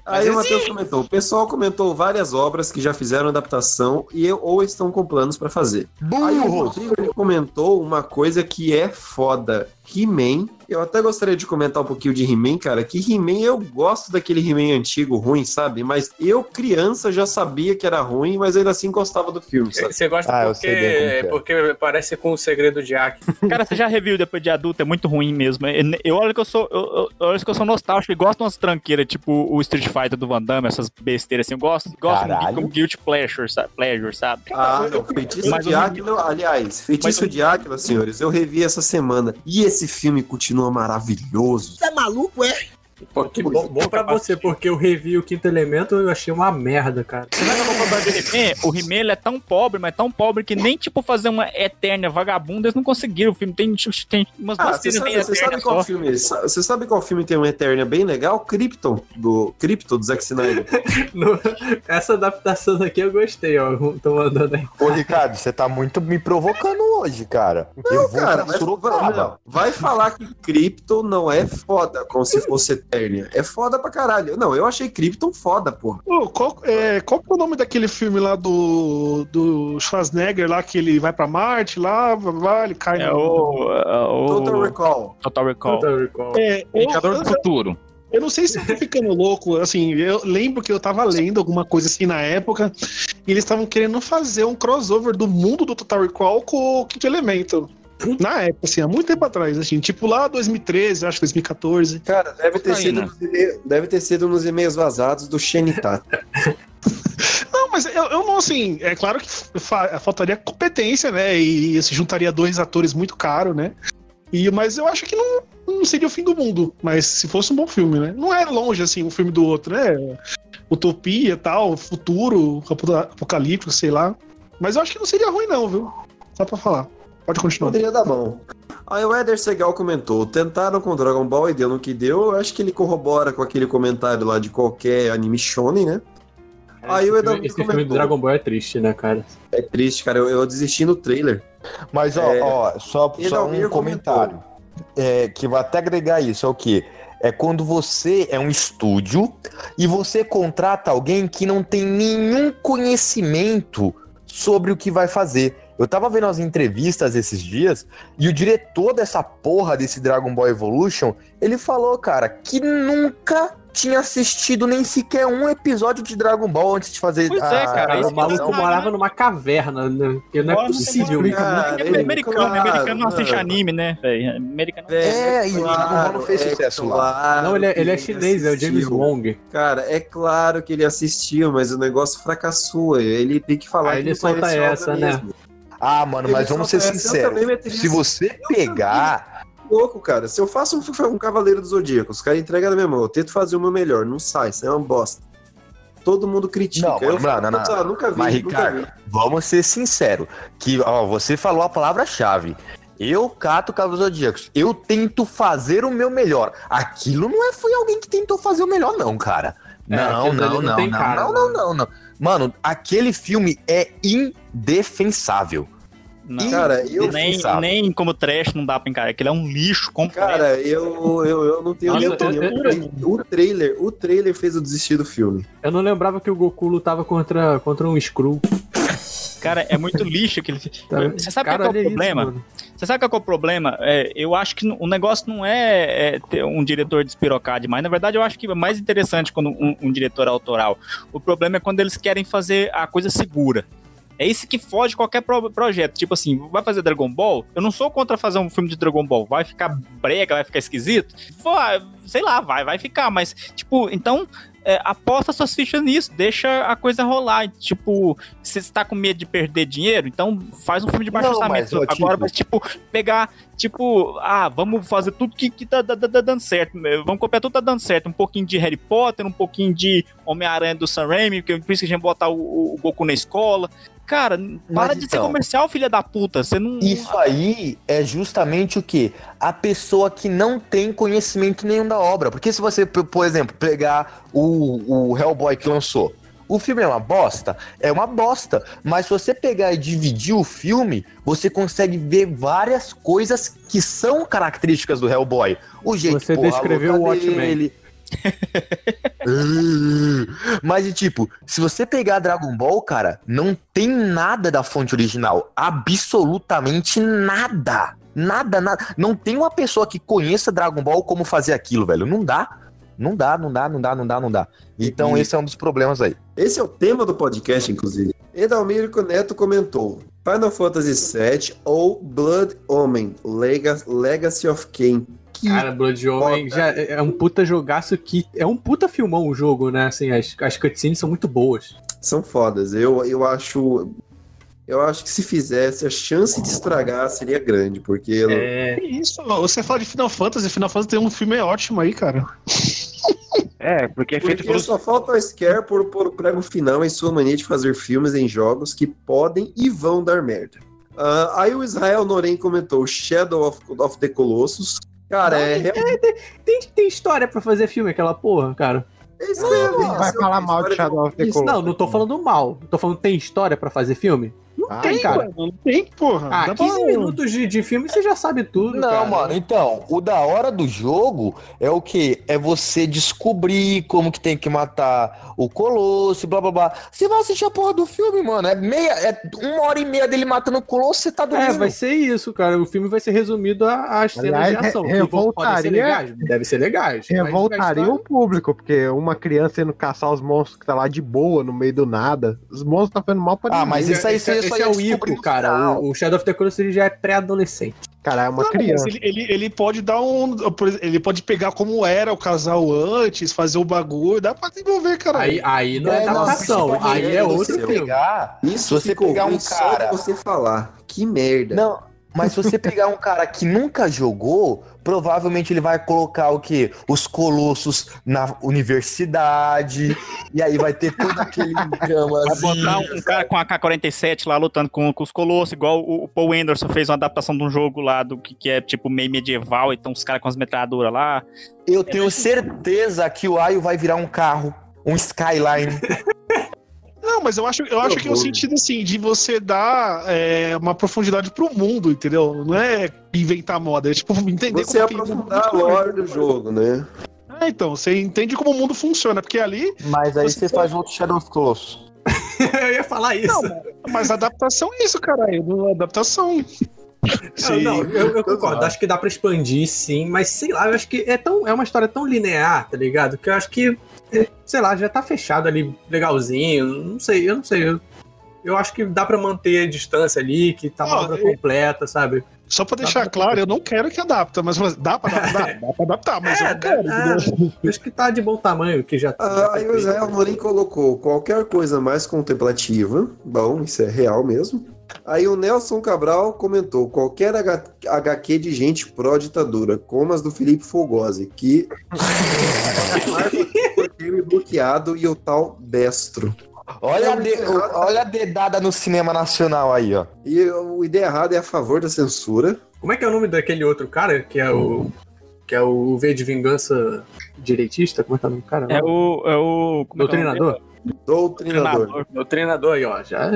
Aí o Matheus comentou: o pessoal comentou várias obras que já fizeram adaptação e ou estão com planos pra fazer. Aí o! Rodrigo comentou uma coisa que é foda. He-Man. Eu até gostaria de comentar um pouquinho de He-Man, cara. Que He-Man, eu gosto daquele He-Man antigo, ruim, sabe? Mas eu, criança, já sabia que era ruim, mas ainda assim gostava do filme, sabe? Você gosta Ah, porque, que é. porque parece com o segredo de Aki. Cara, você já reviu depois de adulto, é muito ruim mesmo. Eu, eu olho que eu sou. Eu, eu, eu olho que eu sou nostálgico e gosto de umas tranqueiras, tipo o Street Fighter do Van Damme, essas besteiras assim. Eu gosto, gosto Caralho. como guilty pleasure, sabe? Pleasure, sabe? Ah, não. Feitiço Mas de Áquila, aliás, Feitiço de Áquila, senhores, eu revi essa semana. E esse filme continua maravilhoso. Você é maluco, é? Pô, que bom, bom pra você, porque eu revi o Quinto Elemento e eu achei uma merda, cara. Você o problema do He-Man? O He-Man ele é tão pobre, mas tão pobre que nem, tipo, fazer uma eterna vagabunda eles não conseguiram. O filme tem, tipo, tem umas Ah, você cenas sabe, bem você sabe eternas qual só. filme? Você sabe qual filme tem uma Eterna bem legal? Krypton, do Krypton, do Zack Snyder. No- essa adaptação daqui eu gostei, ó. Tô mandando aí. Ô, Ricardo, você tá muito me provocando hoje, cara. eu vou Cara, vai, Sorocaba. não, vai falar que Krypton não é foda, como se fosse Eternia. É foda pra caralho. Não, eu achei Krypton foda, porra. Ô, qual, é, qual que é o nome daquele filme lá do, do Schwarzenegger lá, que ele vai pra Marte lá, blá, ele cai É no... o. é o- Total Recall. Total Recall. Total Recall. É, Vingador eu, do Futuro. Eu não sei se eu tô ficando louco, assim, eu lembro que eu tava lendo alguma coisa assim na época, e eles estavam querendo fazer um crossover do mundo do Total Recall com o Quinto Elemento. Na época, assim, há muito tempo atrás, assim, tipo lá 2013, acho 2014. Cara, deve ter, sido Cocaína. nos e-mails, deve ter sido nos e-mails vazados do Shenita. Não, mas eu, eu não, assim, é claro que fa- faltaria competência, né? E se juntaria dois atores muito caros, né? E, mas eu acho que não, não seria o fim do mundo. Mas se fosse um bom filme, né? Não é longe, assim, um filme do outro, né? Utopia tal, futuro, apo- apocalíptico, sei lá. Mas eu acho que não seria ruim, não, viu? Só pra falar. Pode continuar. Poderia dar bom. Aí o Eder Segal comentou: tentaram com Dragon Ball e deu no que deu. Eu acho que ele corrobora com aquele comentário lá de qualquer anime shonen, né? Aí o esse filme, esse filme do. Dragon Ball é triste, né, cara? É triste, cara. Eu, eu desisti no trailer. Mas, ó, É, ó só, só um comentário. É, que vai até agregar isso, é o quê? É quando você é um estúdio e você contrata alguém que não tem nenhum conhecimento sobre o que vai fazer. Eu tava vendo as entrevistas esses dias e o diretor dessa porra desse Dragon Ball Evolution, ele falou, cara, que nunca tinha assistido nem sequer um episódio de Dragon Ball antes de fazer Pois é, cara, a isso o maluco morava numa caverna, né? Porque não é não possível. tem Cara, É ele- americano, claro, americano não assiste mano. anime, né, velho? Americano. É, e o Dragon Ball não fez sucesso lá. Não, ele é, ele é chinês, é o James. Wong. Cara, é claro que ele assistiu, mas o negócio fracassou. Ele tem que falar Aí que ele não solta a essa, né? mesmo. Ah, mano, mas Ele vamos ser sinceros. Se você pegar. Louco, cara. Se eu faço um, um Cavaleiro do Zodíaco, os caras entregam na minha mão, eu tento fazer o meu melhor, não sai, isso é uma bosta. Todo mundo critica. Não, eu não, não, não. "Putz, ah, nunca vi, Mas, nunca Ricardo, vi. vamos ser sinceros. Que, ó, você falou a palavra-chave. Eu cato Cavaleiros Zodíacos. Eu tento fazer o meu melhor. Aquilo não é, foi alguém que tentou fazer o melhor, não, cara. É, Não, não, não não, cara, não, não, não, não. Mano, aquele filme é indefensável. Não. Cara, eu, nem, nem como trash não dá pra encarar. Aquilo é um lixo completo. cara, eu, eu, eu não tenho Nossa, nem opinião. eu- O trailer, o trailer fez eu desistir do filme. Eu não lembrava que o Goku lutava contra, contra um Skrull. Cara, é muito lixo aquele filme. Você sabe Cara, qual é olha o problema? Você sabe qual é o problema? É, eu acho que o negócio não é, é ter um diretor despirocar demais. Na verdade, eu acho que é mais interessante quando um, um diretor é autoral. O problema é quando eles querem fazer a coisa segura. É isso que foge qualquer pro- projeto. Tipo assim, vai fazer Dragon Ball? Eu não sou contra fazer um filme de Dragon Ball. Vai ficar brega, vai ficar esquisito? Vai, sei lá, vai, vai ficar. Mas, tipo, então, é, aposta suas fichas nisso. Deixa a coisa rolar. Tipo, se você tá com medo de perder dinheiro, então faz um filme de baixo Não, orçamento. mas, Agora, mas, tipo, pegar, tipo, ah, vamos fazer tudo que, que tá, tá- tá- tá dando certo. Vamos copiar tudo que tá dando certo. Um pouquinho de Harry Potter, um pouquinho de Homem-Aranha do Sam Raimi, porque por isso que a gente botar o, o Goku na escola. Cara, para de ser então- comercial, filha da puta. Você não. Isso aí é justamente o que? A pessoa que não tem conhecimento nenhum da obra. Porque se você, por exemplo, pegar o, o Hellboy que lançou. O filme é uma bosta? É uma bosta. Mas se você pegar e dividir o filme, você consegue ver várias coisas que são características do Hellboy. O jeito Você porra descreveu o Watchmen. dele. Mas, e tipo, se você pegar Dragon Ball, cara, não tem nada da fonte original. Absolutamente nada. Nada, nada. Não tem uma pessoa que conheça Dragon Ball como fazer aquilo, velho. Não dá. Não dá, não dá, não dá, não dá, não dá. Então, E- esse é um dos problemas aí. Esse é o tema do podcast, inclusive. Edalmiro Neto comentou: Final Fantasy VII ou Blood Omen Lega- Legacy of Kain. Que Cara, Blood Omen já é é um puta jogaço que. É um puta filmão o jogo, né? Assim, as, as cutscenes são muito boas. são fodas. Eu, eu acho. Eu acho que se fizesse, a chance de estragar seria grande, porque. É. Isso, você fala de Final Fantasy, Final Fantasy tem um filme ótimo aí, cara. É, porque é feito Porque por. só falta o Scare por, por prego final em sua mania de fazer filmes em jogos que podem e vão dar merda. Ah, aí o Israel Noren comentou Shadow of, of the Colossus. Cara, é, realmente. Tem, tem história pra fazer filme, aquela porra, cara. é isso ia ver, Vai falar é mal de Shadow of the Colossus. não, não tô falando mal. Tô falando tem história pra fazer filme? Não Ah, tem, cara. Mano, não tem, porra. Ah, Dá 15 pra- minutos de, de filme você já sabe tudo, Não, cara. mano, então, o da hora do jogo é o que? É você descobrir como que tem que matar o Colosso, blá blá blá. Você vai assistir a porra do filme, mano. É meia, é uma hora e meia dele matando o Colosso, você tá dormindo. É, vai ser isso, cara. O filme vai ser resumido a- às cenas de ação. re- ser revoltaria- legais, deve ser legais. Revoltaria o público, porque uma criança indo caçar os monstros que tá lá de boa, no meio do nada. Os monstros tá fazendo mal pra Ah, ninguém. mas isso aí só é o Ico, cara. O, o Shadow of the Colossus ele já é pré-adolescente. Cara, é uma Não, criança. ele, ele, ele pode dar um. Ele pode pegar como era o casal antes, fazer o bagulho, dá pra desenvolver, cara. Aí, aí não é, É, adaptação, aí é outro você filme. pegar, Isso se você pegar um só cara. de você falar. Que merda. Não, mas se você pegar um cara que nunca jogou, provavelmente ele vai colocar o quê? Os colossos na universidade, e aí vai ter todo aquele drama. Vai botar um cara com a K-47 lá lutando com, com os colossos, igual o, o Paul Anderson fez uma adaptação de um jogo lá do que, que é tipo meio medieval, então os caras com as metralhadoras lá. Eu tenho certeza que o Aio vai virar um carro, um Skyline. Não, mas eu acho, eu acho que é o sentido assim, de você dar é, uma profundidade pro mundo, entendeu? Não é inventar moda, é tipo entender Você como que- aprofundar a lore do jogo, né? É, então, você entende como o mundo funciona, porque ali. Mas aí Você você faz outro Shadow of Colossus. Eu ia falar isso. Mas adaptação é isso, caralho. Adaptação. Não, não, eu, eu concordo. Acho que dá pra expandir, sim, mas sei lá, eu acho que é, tão, é uma história tão linear, tá ligado? Que eu acho que, é, sei lá, já tá fechado ali, legalzinho. Não sei, eu não sei. Eu, eu acho que dá pra manter a distância ali, que tá uma Ah, obra eu- completa, sabe? Só pra deixar claro, eu não quero que adapta, mas dá pra adaptar? Dá pra adaptar, mas eu não quero. Ah, entendeu? acho que tá de bom tamanho, que já. Ah, já aí foi o Israel feito. Morim colocou qualquer coisa mais contemplativa. Bom, isso é real mesmo. Aí o Nelson Cabral comentou qualquer H- HQ de gente pró-ditadura, como as do Felipe Fogosi, que por ter me bloqueado e o tal Destro. Olha a, de- olha a dedada no cinema nacional aí, ó. E o Ideia Errada é a favor da censura. Como é que é o nome daquele outro cara, que é o. Que é o V de Vingança direitista? Como é que é o nome do cara? É o. É o como é é o Doutrinador? Doutrinador. O treinador aí, ó. Já.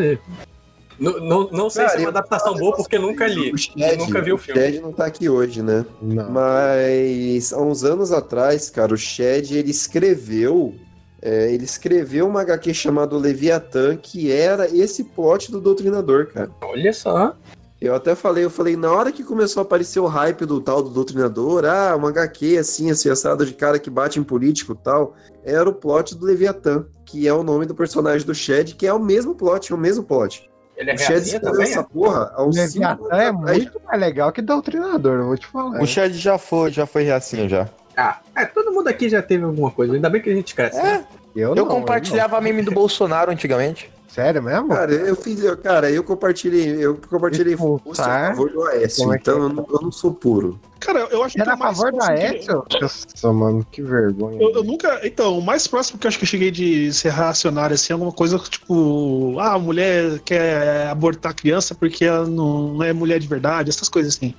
Não, não, não sei se é uma adaptação boa, porque nunca li. O Shed, nunca vi o filme. Shed não tá aqui hoje, né? Não. Mas há uns anos atrás, cara, o Shed ele escreveu É, ele escreveu uma HQ chamado Leviatã, que era esse plot do Doutrinador, cara. Olha só. Eu até falei, eu falei, na hora que começou a aparecer o hype do tal do Doutrinador, ah, uma HQ assim, assim, assada de cara que bate em político e tal, era o plot do Leviatã, que é o nome do personagem do Shed, que é o mesmo plot, é o mesmo plot. Ele é o Shed também, essa é? porra uns cinco é muito mais legal que Doutrinador, eu vou te falar. O Shed já foi, já foi reacinho já. Ah, é, todo mundo aqui já teve alguma coisa. Ainda bem que a gente cresce. né? Eu, Eu compartilhava meme do Bolsonaro antigamente. Sério mesmo? Cara, eu fiz, eu- cara, eu compartilhei, eu compartilhei fosse a tá? favor do Aécio, é então é? eu não, eu não sou puro. Cara, eu acho que Era a mais favor da que- Ezio? Nossa, mano, que vergonha. Eu, eu nunca. Então, o mais próximo que eu acho que eu cheguei de ser reacionário, assim, é alguma coisa tipo. Ah, a mulher quer abortar a criança porque ela não, não é mulher de verdade, essas coisas assim.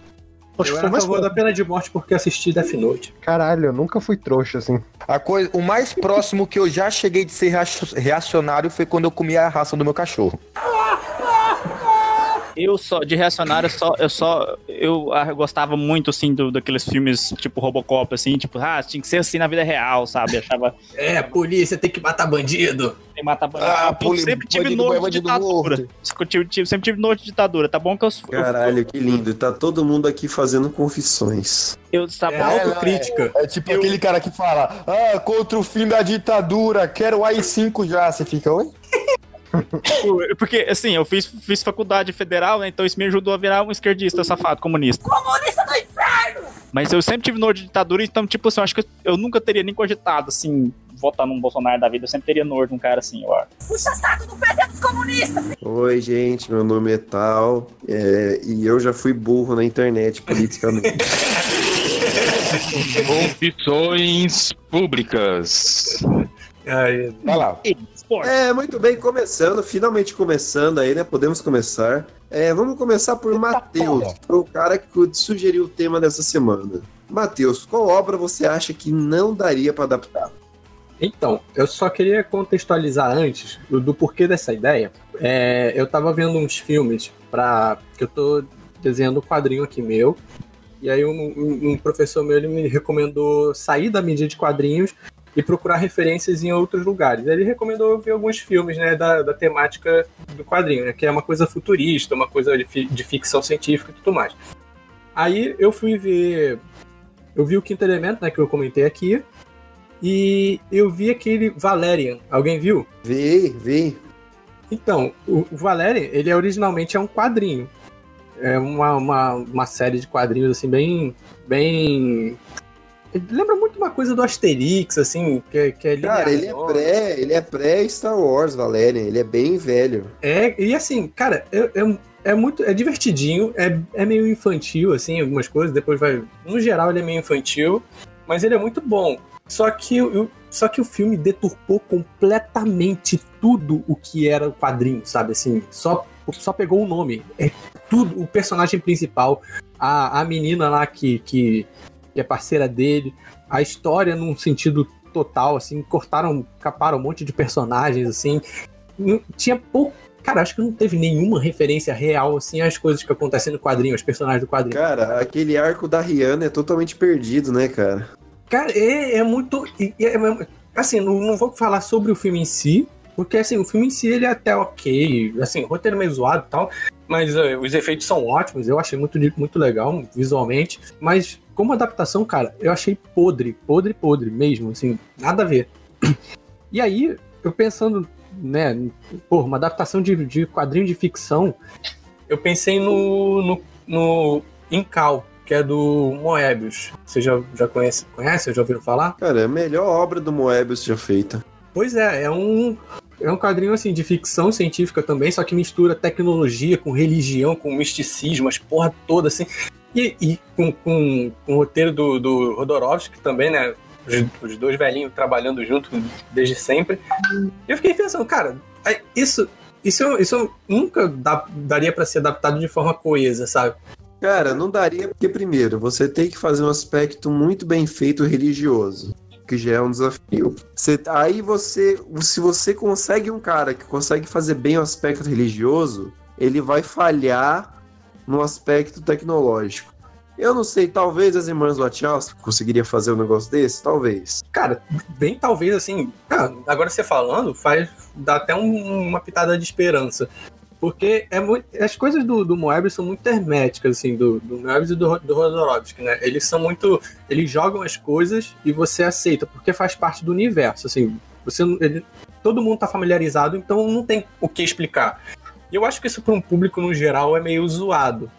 Acho Eu que era foi a favor da pena de morte porque assisti Death Note. Caralho, eu nunca fui trouxa assim. A coisa, o mais próximo que eu já cheguei de ser reacio- reacionário foi quando eu comi a raça do meu cachorro. Eu só, de reacionário, só, eu só, eu ah, gostava muito, assim, do, daqueles filmes, tipo Robocop, assim, tipo, ah, tinha que ser assim na vida real, sabe? Achava, É, polícia tem que matar bandido. tem que matar bandido. Ah, eu poli- sempre tive bandido nojo é de ditadura. morto. Eu tive- tive- sempre tive nojo de ditadura, tá bom que eu... eu- Caralho, que lindo. Tá todo mundo aqui fazendo confissões. Eu, tá É autocrítica. É tipo aquele cara que fala, ah, contra o fim da ditadura, quero o AI-5 já. Você fica, oi? Porque, assim, eu fiz, fiz faculdade federal, né? Então isso me ajudou a virar um esquerdista safado comunista. Comunista do inferno! Mas eu sempre tive nojo de ditadura, então, tipo assim, eu acho que eu nunca teria nem cogitado, assim, votar num Bolsonaro da vida. Eu sempre teria nojo de um cara assim, eu acho. Puxa saco do PT dos comunistas! Oi, gente, meu nome é Tal, é, e eu já fui burro na internet politicamente. Confissões públicas. Ai, Vai lá. É, muito bem, começando, finalmente começando aí, né? Podemos começar. É, vamos começar por Matheus, que foi o cara que sugeriu o tema dessa semana. Matheus, qual obra você acha que não daria pra adaptar? Então, eu só queria contextualizar antes do, do porquê dessa ideia. É, eu tava vendo uns filmes para que eu tô desenhando um quadrinho aqui meu. E aí um, um- um professor meu ele me recomendou sair da mídia de quadrinhos e procurar referências em outros lugares. Ele recomendou ver alguns filmes né, da, da temática do quadrinho, né, que é uma coisa futurista, uma coisa de, de ficção científica e tudo mais. Aí eu fui ver. Eu vi o Quinto Elemento, né, que eu comentei aqui. E eu vi aquele Valerian. Alguém viu? Vi, vi. Então, o o Valerian, ele é originalmente é um quadrinho. É uma, uma, uma série de quadrinhos, assim, bem... Bem... Lembra muito uma coisa do Asterix, assim, que, que é Cara, ele é pré, ele é pré-Star Wars, Valerian, ele é bem velho. É, e assim, cara, é, é, é muito. É divertidinho, é, é meio infantil, assim, algumas coisas. Depois vai. No geral, ele é meio infantil, mas ele é muito bom. Só que, o- só que o filme deturpou completamente tudo o que era o quadrinho, sabe? Assim, só, só pegou o nome. É tudo. O personagem principal, a, a menina lá que, que, que é parceira dele, a história num sentido total, assim, cortaram, caparam um monte de personagens, assim. Tinha pouco. Cara, acho que não teve nenhuma referência real, assim, às coisas que acontecem no quadrinho, aos personagens do quadrinho. Cara, aquele arco da Rihanna é totalmente perdido, né, cara? Cara, é, é muito. e é- assim, não, não vou falar sobre o filme em si, porque assim, o filme em si ele é até ok, assim, o roteiro é meio zoado e tal, mas eh, os efeitos são ótimos, eu achei muito, muito legal visualmente, mas como adaptação, cara, eu achei podre, podre, podre mesmo, assim, nada a ver. E aí, eu pensando, né, porra, uma adaptação de, de quadrinho de ficção, eu pensei no, no, no Incal, que é do Moebius. Você já, já conhece, conhece? Já ouviram falar? Cara, é a melhor obra do Moebius já feita. Pois é, é um, é um quadrinho assim de ficção científica também, só que mistura tecnologia com religião, com misticismo, as porra toda assim. E, e com, com, com o roteiro do, do Rodorovsky também, né? Os, os dois velhinhos trabalhando junto desde sempre. Eu fiquei pensando, cara, é, isso, isso, isso nunca dá- daria pra ser adaptado de forma coesa, sabe? Cara, não daria porque, primeiro, você tem que fazer um aspecto muito bem feito religioso, que já é um desafio. Você- aí você, se você consegue um cara que consegue fazer bem o aspecto religioso, ele vai falhar no aspecto tecnológico. Eu não sei, talvez as irmãs Wachowski conseguiria fazer um negócio desse? Talvez. Cara, bem talvez assim. ah, agora você falando, faz. dá até um- uma pitada de esperança. Porque é muito, as coisas do, do Moebius são muito herméticas, assim, do, do Moebius e do, do Rodorovsky, né? Eles são muito. Eles jogam as coisas e você aceita, porque faz parte do universo, assim. Você, ele- todo mundo tá familiarizado, então não tem o que explicar. E eu acho que isso para um público no geral é meio zoado.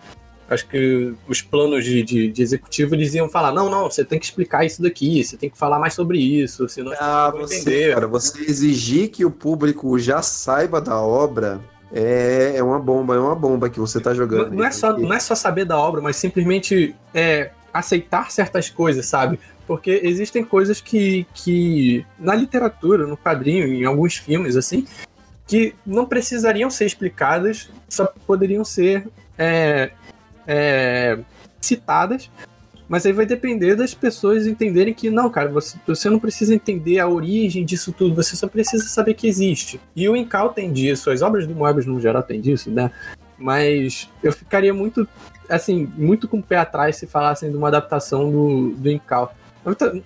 Acho que os planos de, de, de executivo eles iam falar: não, não, você tem que explicar isso daqui, você tem que falar mais sobre isso, senão Ah, você, entender. cara, você exigir que o público já saiba da obra é, é uma bomba, é uma bomba que você tá jogando. Não, não é só, não é só saber da obra, mas simplesmente é, aceitar certas coisas, sabe? Porque existem coisas que, que na literatura, no quadrinho, em alguns filmes, assim, que não precisariam ser explicadas, só poderiam ser é, é, citadas. Mas aí vai depender das pessoas entenderem que, não, cara, você, você não precisa entender a origem disso tudo, você só precisa saber que existe. E o Incal tem disso, as obras do Moebius no geral tem disso, né? Mas eu ficaria muito, assim, muito com o pé atrás se falassem de uma adaptação do, do Incal.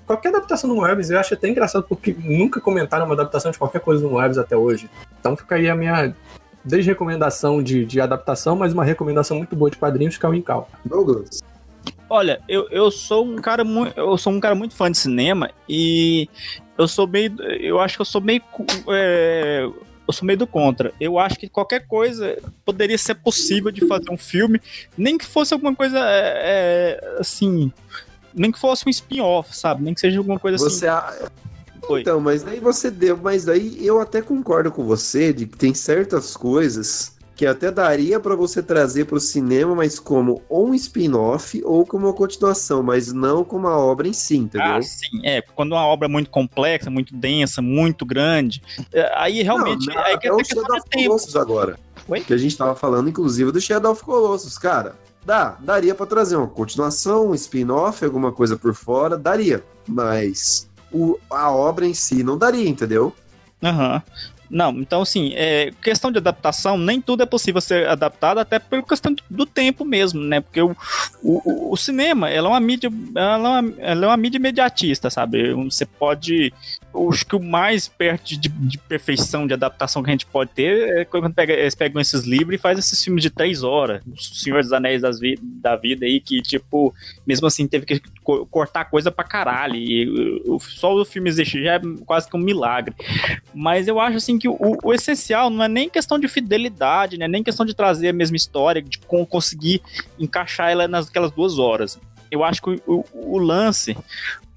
Qualquer adaptação do Moebius eu acho até engraçado, porque nunca comentaram uma adaptação de qualquer coisa do Moebius até hoje. Então fica aí a minha desrecomendação de, de adaptação, mas uma recomendação muito boa de quadrinhos que é o Incal. Douglas. Olha, eu, eu sou um cara muito. Eu sou um cara muito fã de cinema e eu sou meio. Eu acho que eu sou meio. é, eu sou meio do contra. Eu acho que qualquer coisa poderia ser possível de fazer um filme, nem que fosse alguma coisa é, é, assim. Nem que fosse um spin-off, sabe? Nem que seja alguma coisa Você assim. a- Então, mas daí você deu, mas daí eu até concordo com você de que tem certas coisas que até daria pra você trazer pro cinema, mas como ou um spin-off ou como uma continuação, mas não como a obra em si, entendeu? Ah, sim, é. Quando uma obra é muito complexa, muito densa, muito grande, é, aí realmente. Não, aí que é o tem questão Shadow of. Colossus agora. Que a gente tava falando, inclusive, do Shadow of Colossus, cara. Dá, daria pra trazer uma continuação, um spin-off, alguma coisa por fora, daria. Mas o, a obra em si não daria, entendeu? Aham. Não, então assim, é, questão de adaptação, nem tudo é possível ser adaptado, até por questão do tempo mesmo, né? Porque o, o, o cinema, ela é uma mídia, ela é uma, ela é uma mídia imediatista, sabe? Você pode, acho que o mais perto de, de perfeição de adaptação que a gente pode ter é quando pega, eles pegam esses livros e fazem esses filmes de três horas, o Senhor dos Anéis das vi, da vida aí, que tipo, mesmo assim teve que co- cortar coisa pra caralho, e o- só o filme existir já é quase que um milagre. Mas eu acho assim que o, o essencial não é nem questão de fidelidade, né? Nem questão de trazer a mesma história, de con- conseguir encaixar ela naquelas duas horas. Eu acho que o, o- o lance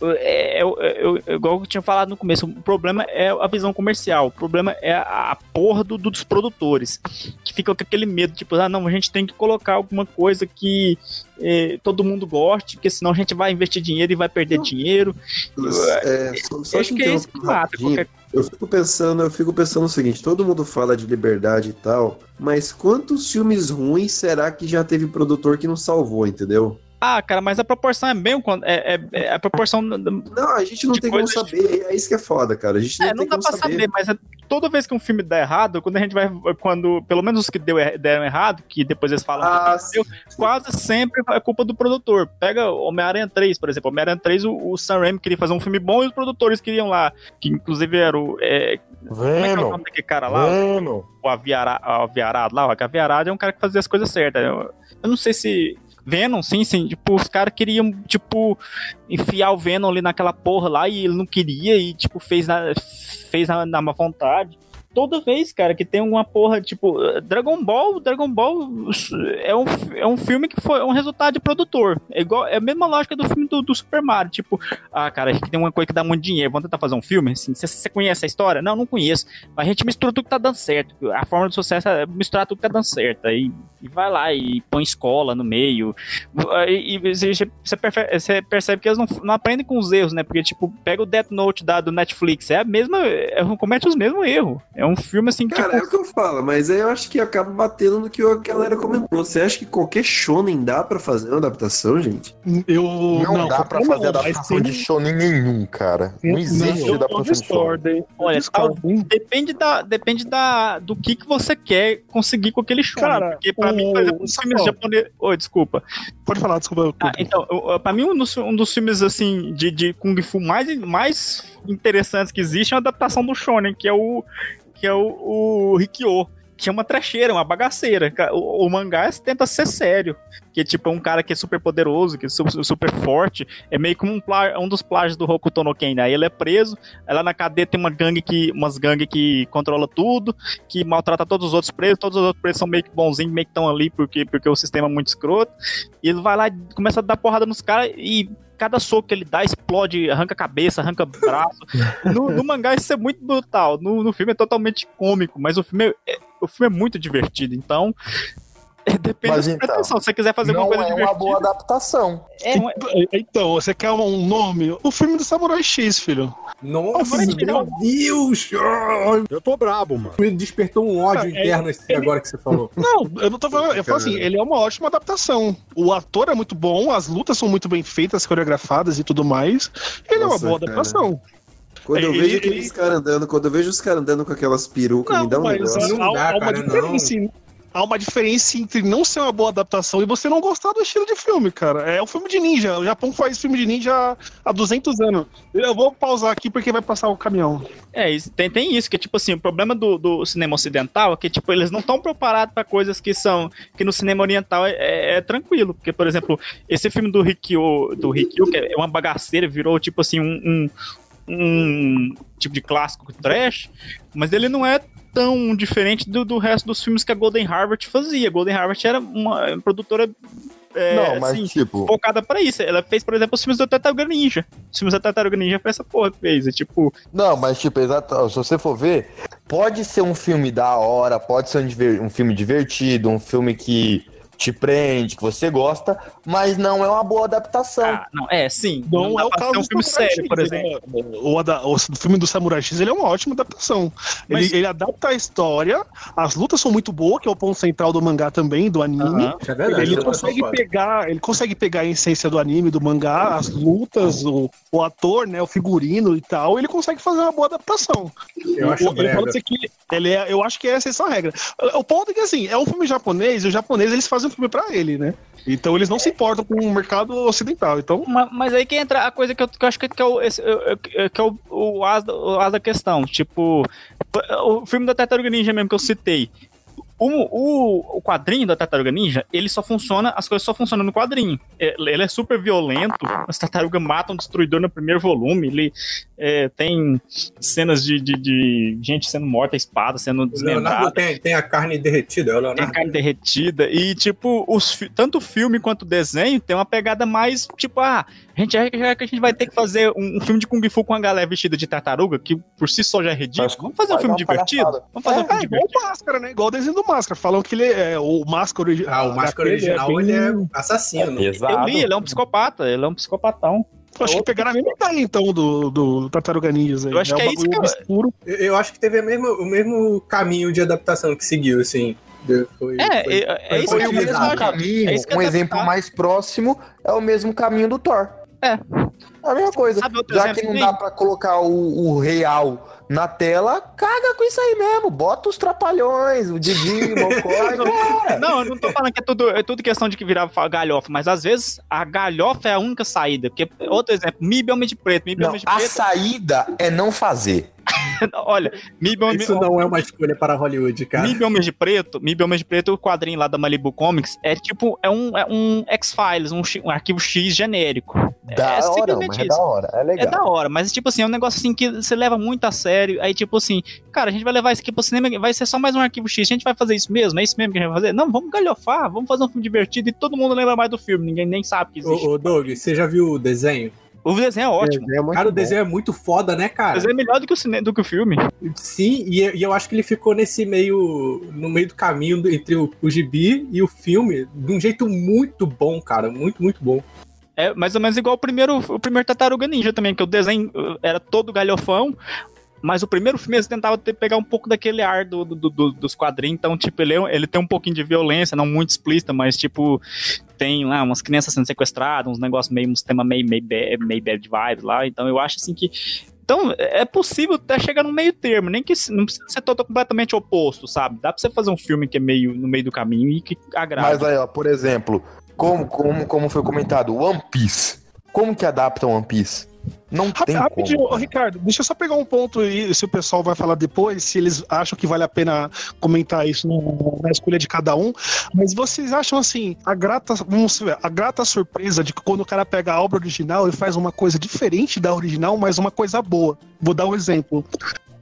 é, é- é- é- igual eu tinha falado no começo, o problema é a visão comercial, o problema é a, a porra do- do- dos produtores, que ficam com aquele medo, tipo, ah, não, a gente tem que colocar alguma coisa que eh, todo mundo goste, porque senão a gente vai investir dinheiro e vai perder dinheiro. É, só, só acho que é isso que mata qualquer Eu fico pensando, eu fico pensando o seguinte, todo mundo fala de liberdade e tal, mas quantos filmes ruins será que já teve produtor que não salvou, entendeu? Ah, cara, mas a proporção é bem o é, é- é a proporção. Não, a gente não tem como saber, é isso que é foda, cara. A gente não É, tem não dá como pra saber. saber, mas é- toda vez que um filme dá errado, quando a gente vai. Quando, pelo menos os que deu, er- deram errado, que depois eles falam Ah, que deu, quase sempre é culpa do produtor. Pega Homem-Aranha 3, por exemplo. Homem-Aranha 3, o, o Sam Raimi queria fazer um filme bom e os produtores queriam lá. Que inclusive era o. É, como é que é o nome daquele cara lá? Venom. O Aviara, Aviarado lá. O Aviarado é um cara que fazia as coisas certas. Eu, eu não sei se. Venom, sim, sim. Tipo, os caras queriam, tipo, enfiar o Venom ali naquela porra lá e ele não queria e, tipo, fez na, fez na, na má vontade. Toda vez, cara, que tem alguma porra, tipo, Dragon Ball, Dragon Ball é um, é um filme que foi um resultado de produtor. É igual, é a mesma lógica do filme do, do Super Mario. Tipo, ah, cara, a gente tem uma coisa que dá muito dinheiro, vamos tentar fazer um filme? Assim, você, conhece a história? Não, não conheço. Mas a gente mistura tudo que tá dando certo. A forma de sucesso é misturar tudo que tá dando certo. E vai lá e põe escola no meio. E, e você, você percebe que eles não, não aprendem com os erros, né? Porque, tipo, pega o Death Note da, do Netflix, é a mesma. É, comete os mesmos erros. É É um filme assim que. Cara, tipo, é o que eu falo, mas aí eu acho que acaba batendo no que a galera comentou. Você acha que qualquer shonen dá pra fazer uma adaptação, gente? Eu. Não, dá pra não, fazer mas adaptação de shonen nenhum, cara. Não existe eu- adaptação eu de shonen. Olha, discordo. tal- depende, da, depende da, do que, que você quer conseguir com aquele show. Cara, Porque pra o- mim, por exemplo, os filmes japoneses. Oi, desculpa. Pode falar, desculpa. Ah, então, pra mim, um dos, um dos filmes assim de, de Kung Fu mais, mais interessantes que existe é a adaptação do Shonen, que é o, que é o, o Rikyo. Que é uma trecheira, uma bagaceira. O, o mangá tenta ser sério. Que tipo, é um cara que é super poderoso, que é su- super, forte. É meio como um, um dos plágios do Hokuto no né? Aí ele é preso. Lá na cadeia tem uma gangue que, umas gangues que controla tudo, que maltrata todos os outros presos. Todos os outros presos são meio que bonzinhos, meio que estão ali porque, porque o sistema é muito escroto. E ele vai lá e começa a dar porrada nos caras e cada soco que ele dá explode, arranca a cabeça, arranca braço. No, no mangá isso é muito brutal. No, no filme é totalmente cômico, mas o filme é, é- o filme é muito divertido. Então, é, depende Mas da então. Se você quiser fazer não alguma coisa é uma divertida. boa adaptação. É, um- Então, você quer um nome? O filme do Samurai X, filho. Nossa, meu não. Deus! Eu tô brabo, mano. Me despertou um ódio Ah, é- interno esse agora que você falou. Não, eu não tô falando. Eu falo assim, ele é uma ótima adaptação. O ator é muito bom, as lutas são muito bem feitas, coreografadas e tudo mais. Ele é uma Nossa, boa cara. adaptação. Quando eu Ele- vejo ele- aqueles caras andando, quando eu vejo os caras andando com aquelas perucas, me dá um mas negócio. Não há, dá, há uma cara, diferença. Há uma diferença entre não ser uma boa adaptação e você não gostar do estilo de filme, cara. É um filme de ninja. O Japão faz filme de ninja há 200 anos. Eu vou pausar aqui porque vai passar o caminhão. É, tem, tem isso, que tipo assim, o problema do, do cinema ocidental é que, tipo, eles não estão preparados pra coisas que são, que no cinema oriental é, é- é tranquilo, porque, por exemplo, esse filme do Rikyo, do Rikyo, que é uma bagaceira, virou, tipo assim, um, um, um tipo de clássico trash, mas ele não é tão diferente do, do resto dos filmes que a Golden Harvard fazia. A Golden Harvard era uma produtora é, não, mas assim, tipo, focada pra isso. Ela fez, por exemplo, os filmes do Tartaruga Ninja. Os filmes da Tartaruga Ninja foi essa porra que fez. É tipo, Não, mas tipo, exato, se você for ver, pode ser um filme da hora, pode ser um, um filme divertido, um filme que te prende, que você gosta, mas não é uma boa adaptação. ah, não, é, sim. Não, dá é o caso um do filme sério, por né? exemplo. O, ada- o filme do Samurai X ele é uma ótima adaptação. Mas- Ele, ele adapta a história, as lutas são muito boas, que é o ponto central do mangá também, do anime. É verdade. Ele tô consegue pegar, ele consegue pegar a essência do anime, do mangá, as lutas, o, o ator, né, o figurino e tal, ele consegue fazer uma boa adaptação. Eu acho O- ele brega. pode ser que ele é, eu acho que essa é a regra. O ponto é que assim, é um filme japonês, e os japoneses eles fazem um filme pra ele, né? Então eles não se importam com o mercado ocidental. Então, Ma- Mas aí que entra a coisa que eu, que eu acho que, é, o, esse- que é o, o, as, o as da questão. Tipo, o filme da Tartaruga Ninja mesmo que eu citei. O, o, o quadrinho da Tartaruga Ninja, ele só funciona, as coisas só funcionam no quadrinho. É, Ele é super violento, as tartarugas matam o destruidor no primeiro volume, ele é, tem cenas de, de, de gente sendo morta, a espada sendo O Leonardo desmembrada. tem, tem a carne derretida, é o Tem Leonardo. carne derretida. E, tipo, os, tanto o filme quanto o desenho tem uma pegada mais, tipo, ah, a gente que a gente vai ter que fazer um, um filme de Kung Fu com a galera vestida de tartaruga, que por si só já é ridículo. Vamos fazer um filme uma divertido? palhaçada. Vamos fazer um é, filme é igual divertido. o Máscara, né? Igual o desenho do Máscara. Falam que ele é o Máscara original. Ah, o máscara original, ele é assassino. Eu li, ele é um psicopata, ele é um psicopatão. Acho que pegaram a mesma ideia, então, do, do Tartaruga Ninjas aí. Eu acho né? que é isso eu- obscuro. Eu, eu acho que teve a mesma- o mesmo caminho de adaptação que seguiu, assim. Foi, É, foi- é, é isso Foi que o eu mesmo acho. caminho, É isso que um eu exemplo mais próximo é o mesmo caminho do Thor. É. A mesma coisa. Sabe outro Já que não dá pra colocar o, o real na tela, caga com isso aí mesmo. Bota os trapalhões, o Diguinho, o Mocó. Não, eu não tô falando que é tudo, é tudo questão de que virar fa- galhofa, mas às vezes a galhofa é a única saída. Porque, outro exemplo, Mib é homem de preto, Mib é homem de a preto. saída é não fazer. Olha, Mib é Isso não é uma escolha para Hollywood, cara. Mib Homens de Preto, Mib Homens de Preto, o quadrinho lá da Malibu Comics, é tipo, é um, é um X-Files, um, um arquivo X genérico. Da é hora, simplesmente mas é isso. da hora, é legal. É da hora, mas tipo assim, é um negócio assim que você leva muito a sério. Aí, tipo assim, cara, a gente vai levar isso aqui pro cinema, vai ser só mais um arquivo X. A gente vai fazer isso mesmo? É isso mesmo que a gente vai fazer? Não, vamos galhofar, vamos fazer um filme divertido e todo mundo lembra mais do filme, ninguém nem sabe que existe. Ô, ô, Doug, você já viu o desenho? O desenho é ótimo. É muito cara, o bom. desenho é muito foda, né, O cara? desenho é melhor do que o, cine... do que o filme. Sim, e, e eu acho que ele ficou nesse meio. no meio do caminho do- entre o, o gibi e o filme, de um jeito muito bom, cara. Muito, muito bom. É mais ou menos igual o primeiro, o primeiro Tartaruga Ninja também, que o desenho era todo galhofão, Mas o primeiro filme eles tentavam pegar um pouco daquele ar do, do- do- dos quadrinhos. Então, tipo, ele, é- ele tem um pouquinho de violência, não muito explícita, mas, tipo, tem lá umas crianças sendo sequestradas, uns negócios meio, uns temas meio, meio, bad, meio bad vibes lá. Então, eu acho assim que. Então, é possível até chegar no meio termo, nem que não precisa ser todo completamente oposto, sabe? Dá pra você fazer um filme que é meio no meio do caminho e que agrada. Mas aí, ó, por exemplo, como, como, como foi comentado, One Piece. Como que adapta One Piece? Não tem Rapidinho, como. Ricardo, deixa eu só pegar um ponto aí, se o pessoal vai falar depois, se eles acham que vale a pena comentar isso no- na escolha de cada um. Mas vocês acham assim, a grata, vamos ver, a grata surpresa de que quando o cara pega a obra original e faz uma coisa diferente da original, mas uma coisa boa. Vou dar um exemplo.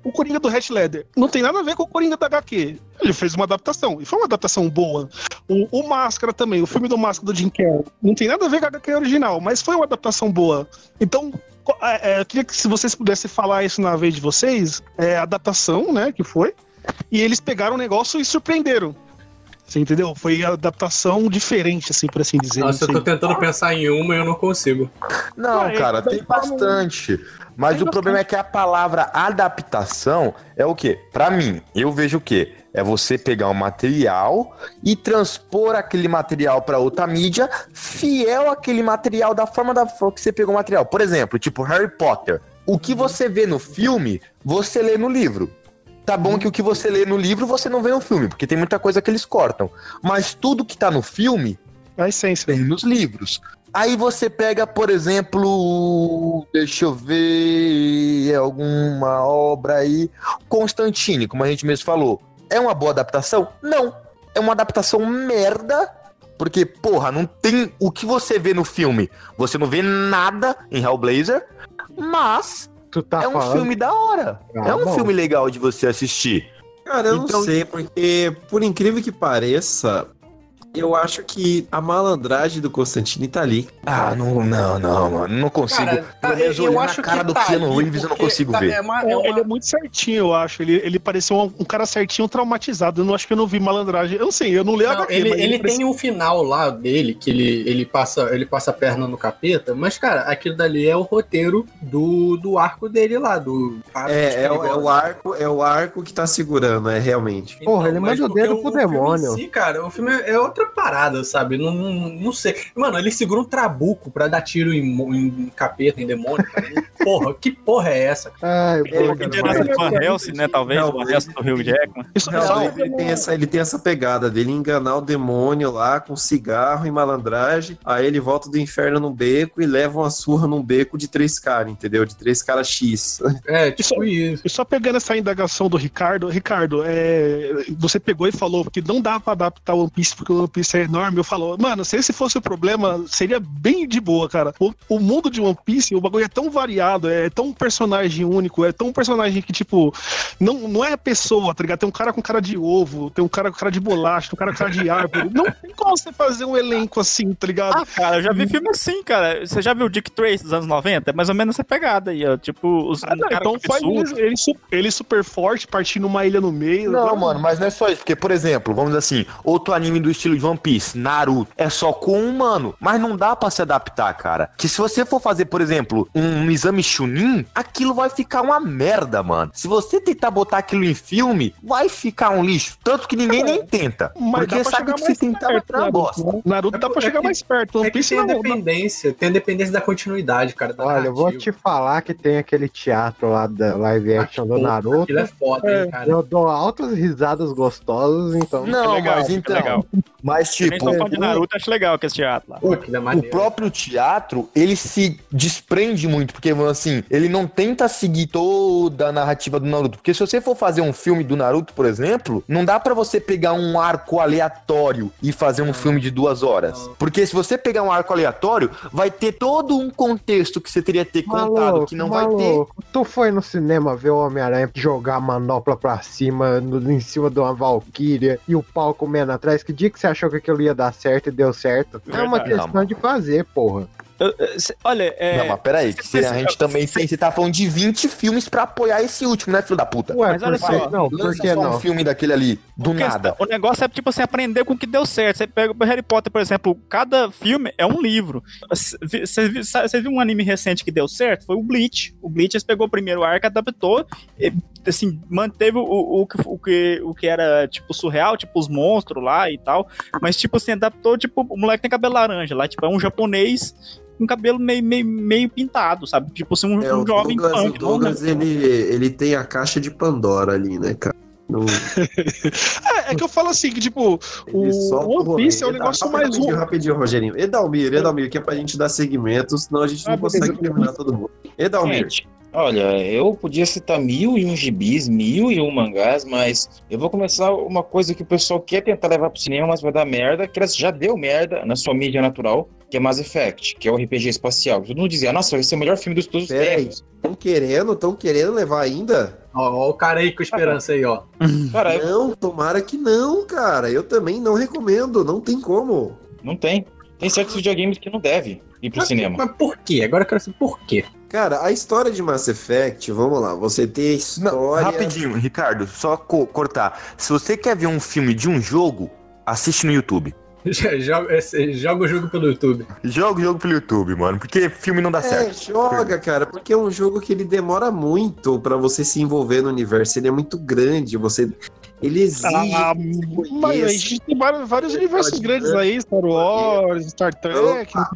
O Coringa do Red Leather não tem nada a ver com o Coringa da HQ. Ele fez uma adaptação, e foi uma adaptação boa. O, o Máscara também, o filme do Máscara do Jim Carrey, não tem nada a ver com a HQ original, mas foi uma adaptação boa. Então, é, é, eu queria que se vocês pudessem falar isso na vez de vocês, é a adaptação, né, que foi, e eles pegaram o negócio e surpreenderam. Você entendeu? Foi a adaptação diferente, assim, por assim dizer. Nossa, eu tô sei. tentando pensar em uma e eu não consigo. Não, Ah, é, cara, tem bastante. Mas o problema é que a palavra adaptação é o quê? Pra mim, eu vejo o quê? É você pegar um material e transpor aquele material pra outra mídia, fiel àquele material da forma da que você pegou o material. Por exemplo, tipo Harry Potter. O que você vê no filme, você lê no livro. Tá bom que o que você lê no livro, você não vê no filme, porque tem muita coisa que eles cortam. Mas tudo que tá no filme, a essência. tem nos livros. Aí você pega, por exemplo, deixa eu ver alguma obra aí, Constantine, como a gente mesmo falou. É uma boa adaptação? Não. É uma adaptação merda, porque, porra, não tem o que você vê no filme. Você não vê nada em Hellblazer, mas tá é um falando? filme da hora. Ah, é um bom. filme legal de você assistir. Cara, eu Então- não sei, porque, por incrível que pareça, eu acho que a malandragem do Constantine tá ali. Ah, não, não, não, mano. Não consigo. Cara, tá, eu olhando acho na cara que do tá Keanu Reeves, eu não consigo tá- ver. é uma- É, Ele é muito certinho, eu acho. Ele, ele pareceu um, um cara certinho traumatizado. Eu não acho que eu não vi malandragem. Eu não sei, eu não leio Não, HQ, ele mas ele parecia- tem um final lá dele, que ele, ele, passa, ele passa a perna no capeta, mas, cara, aquilo dali é o roteiro do, do arco dele lá, do. É, é, o- é o arco, é o arco que tá segurando, é realmente. Porra, ele mas manda o porque dedo pro demônio. si, cara, o filme é outra parada, sabe? Não, não, não sei. Mano, ele segura um trabuco pra dar tiro em, em capeta, em demônio, cara. Porra, que porra é essa? Ai, pouquinho de herança do Van Helsing, né? Talvez, Não, o Van Helsing do Hugh Jackman. Não, ele, tem essa, ele tem essa pegada dele enganar o demônio lá com cigarro e malandragem. Aí ele volta do inferno num beco e leva uma surra num beco de três caras, entendeu? De três caras X. É, tipo isso. E só pegando essa indagação do Ricardo, Ricardo, é, você pegou e falou que não dá pra adaptar o One Piece porque o One Piece é enorme. Eu falo, mano, se esse fosse o problema, seria bem de boa, cara. O, o mundo de One Piece, o bagulho é tão variado, é tão personagem único, é tão personagem que, tipo, não, não é pessoa, tá ligado? Tem um cara com cara de ovo, tem um cara com cara de bolacha, tem um cara com cara de árvore. Não tem como você fazer um elenco assim, tá ligado? Ah, cara, eu já vi filme assim, cara. Você já viu o Dick Trace dos anos 90? É mais ou menos essa pegada aí, ó. Tipo, os Ah, não, cara então faz ele, ele, ele super forte, partindo uma ilha no meio. Não, Agora- mano, mas não é só isso. Porque, por exemplo, vamos dizer assim, outro anime do estilo de One Piece, Naruto, é só com um humano. Mas não dá pra se adaptar, cara. Que se você for fazer, por exemplo, um exame Chunin, aquilo vai ficar uma merda, mano. Se você tentar botar aquilo em filme, vai ficar um lixo. Tanto que ninguém nem tenta. Mas porque dá pra sabe que se tentar vai bosta. né? Naruto dá pra chegar mais perto. One É Piece tem a não. dependência, tem a dependência da continuidade, cara. Da Olha, eu vou narrativa. te falar que tem aquele teatro lá da live action do Naruto. Aquilo é foda, hein, cara. Eu dou altas risadas gostosas, então. Não, legal, mas então. legal. Mas tipo. sou fã de o- Naruto, acho legal aquele teatro lá. Pô, aquilo é O próprio teatro, ele se desprende muito, porque, assim, ele não tenta seguir toda a narrativa do Naruto. Porque se você for fazer um filme do Naruto, por exemplo, não dá pra você pegar um arco aleatório e fazer um filme de duas horas. Porque se você pegar um arco aleatório, vai ter todo um contexto que você teria que ter contado, que não vai ter. maluco. Tu foi no cinema ver o Homem-Aranha jogar a manopla pra cima, no- em cima de uma Valkyria e o pau comendo atrás? Que dia que você achou que aquilo ia dar certo e deu certo? É uma Verdade. questão de fazer, porra. eu- eu- cê- olha, é. Não, mas peraí, que se a gente também tem. Você tá falando de 20 filmes pra apoiar esse último, né, filho da puta? Ué, Mas olha só, não? Por que só um não? filme daquele ali, do Porque nada. O negócio é tipo você aprender com o que deu certo. Você pega o Harry Potter, por exemplo, cada filme é um livro. Você viu, você viu um anime recente que deu certo? Foi o Bleach. O Bleach eles pegou o primeiro arco, adaptou, e, assim, manteve o, o, que- o, que, o que era, tipo, surreal, tipo, os monstros lá e tal. Mas, tipo, assim, adaptou, tipo, o moleque tem cabelo laranja lá, tipo, é um japonês com cabelo meio, meio, meio pintado, sabe? Tipo, assim, um, É, o um jovem Douglas, o punk. não, Douglas né? ele, ele tem a caixa de Pandora ali, né, cara? É, é que eu falo assim, que tipo, o ele One. Piece é o Eda- negócio mais Rapidinho, um. rapidinho, Rogerinho. Edalmir, Edalmir, que é pra gente dar segmento, senão a gente não Ah, consegue terminar todo mundo. Edalmir. Gente, olha, eu podia citar mil e um gibis, mil e um mangás, mas eu vou começar uma coisa que o pessoal quer tentar levar pro cinema, mas vai dar merda, que já deu merda na sua mídia natural, que é Mass Effect, que é o RPG espacial. Todo mundo dizia, nossa, vai ser o melhor filme dos todos os tempos. estão querendo, estão querendo levar ainda? Ó, ó o cara aí com esperança aí, ó. Cara, eu- Não, tomara que não, cara. Eu também não recomendo, não tem como. não tem. Tem certos videogames que não deve ir pro cinema. Mas por quê? Agora eu quero saber por quê. Cara, a história de Mass Effect, vamos lá, você tem a Não, história. rapidinho, Ricardo, só co- cortar. Se você quer ver um filme de um jogo, assiste no YouTube. Joga, esse- joga o jogo pelo YouTube. Joga o jogo pelo YouTube, mano, porque filme não dá É, certo. joga, cara, porque é um jogo que ele demora muito pra você se envolver no universo. Ele é muito grande, você. Ele exige. Ah, mas a gente tem vários, universos grandes aí, Star Wars, Star Trek, Opa.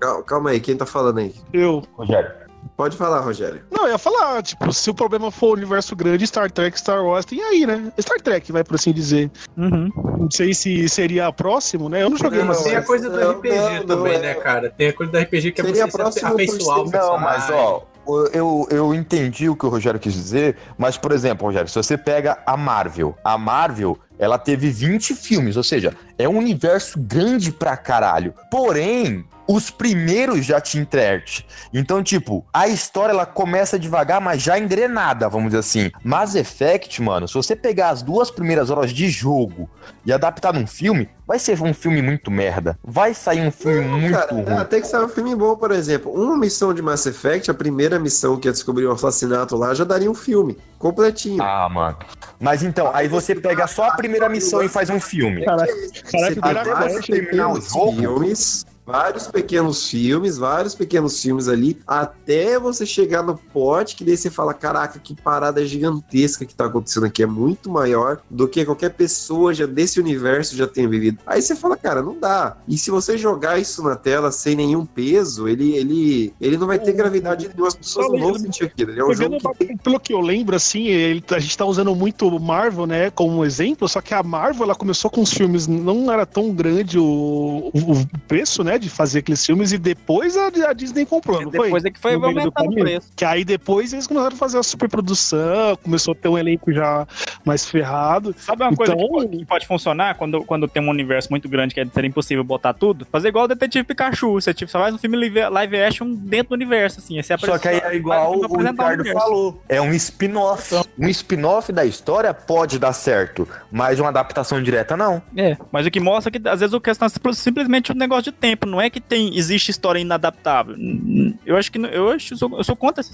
Calma, calma aí, quem tá falando aí? eu. Rogério. Pode falar, Rogério. Não, eu ia falar, tipo, se o problema for o universo grande, Star Trek, Star Wars, tem aí, né? Star Trek, vai por assim dizer. Uhum. Não sei se seria próximo, né? Eu não joguei, Não, mas. Tem a coisa do Não, RPG não, não, também, é. né, cara? Tem a coisa do RPG que é Seria você se próximo afeiçoar por Não, mas ó, eu, eu entendi o que o Rogério quis dizer, mas, por exemplo, Rogério, se você pega a Marvel, a Marvel, ela teve 20 filmes, ou seja, é um universo grande pra caralho. Porém, os primeiros já te enterte. Então, tipo, a história ela começa devagar, mas já engrenada, vamos dizer assim. Mass Effect, mano, se você pegar as duas primeiras horas de jogo e adaptar num filme, vai ser um filme muito merda. Vai sair um filme muito Cara, ruim. até que saiu um filme bom, por exemplo. Uma missão de Mass Effect, a primeira missão que é descobrir o assassinato lá, já daria um filme completinho. Ah, mano. Mas então, aí você pega só a primeira missão e faz um filme. Caraca, Você tem caraca, vários terminar o pequenos jogo. filmes, vários pequenos filmes, vários pequenos filmes ali, até você chegar no pote, que daí você fala, caraca, que parada gigantesca que tá acontecendo aqui, é muito maior do que qualquer pessoa já desse universo já tenha vivido. Aí você fala, cara, não dá. E se você jogar isso na tela sem nenhum peso, ele, ele, ele não vai ter gravidade nenhuma, as pessoas não vão sentir aquilo. Ele é um jogo que pelo que eu lembro, assim, ele- a gente tá usando muito o Marvel, né, como exemplo, só que a Marvel, ela começou com os filmes, não era tão grande o, o- o preço, né, de fazer aqueles filmes, e depois a, a Disney comprou, não foi? Depois é que foi No aumentando o preço. Que aí depois eles começaram a fazer a superprodução, começou a ter um elenco já mais ferrado. Sabe uma coisa Então- que, pode, que pode funcionar quando, quando tem um universo muito grande que é ser impossível botar tudo? Fazer igual o Detetive Pikachu. Você tipo, só faz um filme live, live action dentro do universo, assim. Você Só que aí é igual um o Ricardo universo. falou. É um spin-off. Um spin-off da história pode dar certo, mas uma adaptação direta não. É, mas o que mostra que às vezes o questão é simpl- simplesmente um negócio de tempo, não é que tem existe história inadaptável. Eu acho que não- eu acho eu sou, eu sou contra essa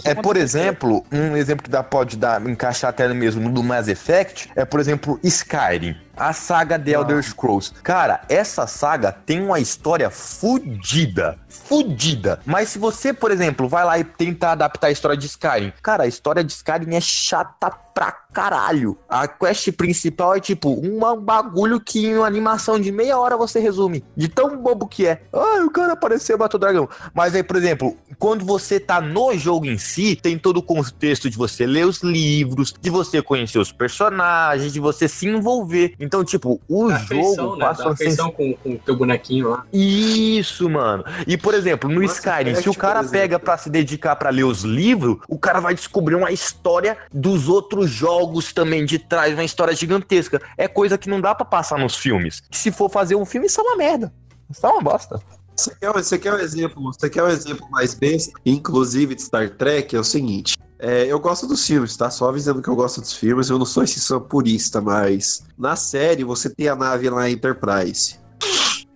sou É, por exemplo, um exemplo que dá, pode dar, encaixar até mesmo no Mass Effect, é, por exemplo, Skyrim. A saga The Elder Scrolls. Cara, essa saga tem uma história fudida. Fudida. Mas se você, por exemplo, vai lá e tentar adaptar a história de Skyrim. Cara, a história de Skyrim é chata pra caralho. A quest principal é tipo um bagulho que em uma animação de meia hora você resume. De tão bobo que é. Ah, o cara apareceu e matou o dragão. Mas aí, por exemplo, quando você tá no jogo em si, tem todo o contexto de você ler os livros, de você conhecer os personagens, de você se envolver. Então, tipo, o Da jogo né? passa Da uma afeição com, com o teu bonequinho lá. isso, mano. E, por exemplo, no Mass Skyrim, se o cara pega pra se dedicar pra ler os livros, o cara vai descobrir uma história dos outros jogos também de trás, uma história gigantesca. É coisa que não dá pra passar nos filmes. Se for fazer um filme, isso é uma merda. Isso é uma bosta. Você quer, você quer um exemplo? Você quer um exemplo mais besta, inclusive de Star Trek? É o seguinte. É, eu gosto dos filmes, tá? Só avisando que eu gosto dos filmes. Eu não sou esse sou purista, mas na série você tem a nave lá Enterprise.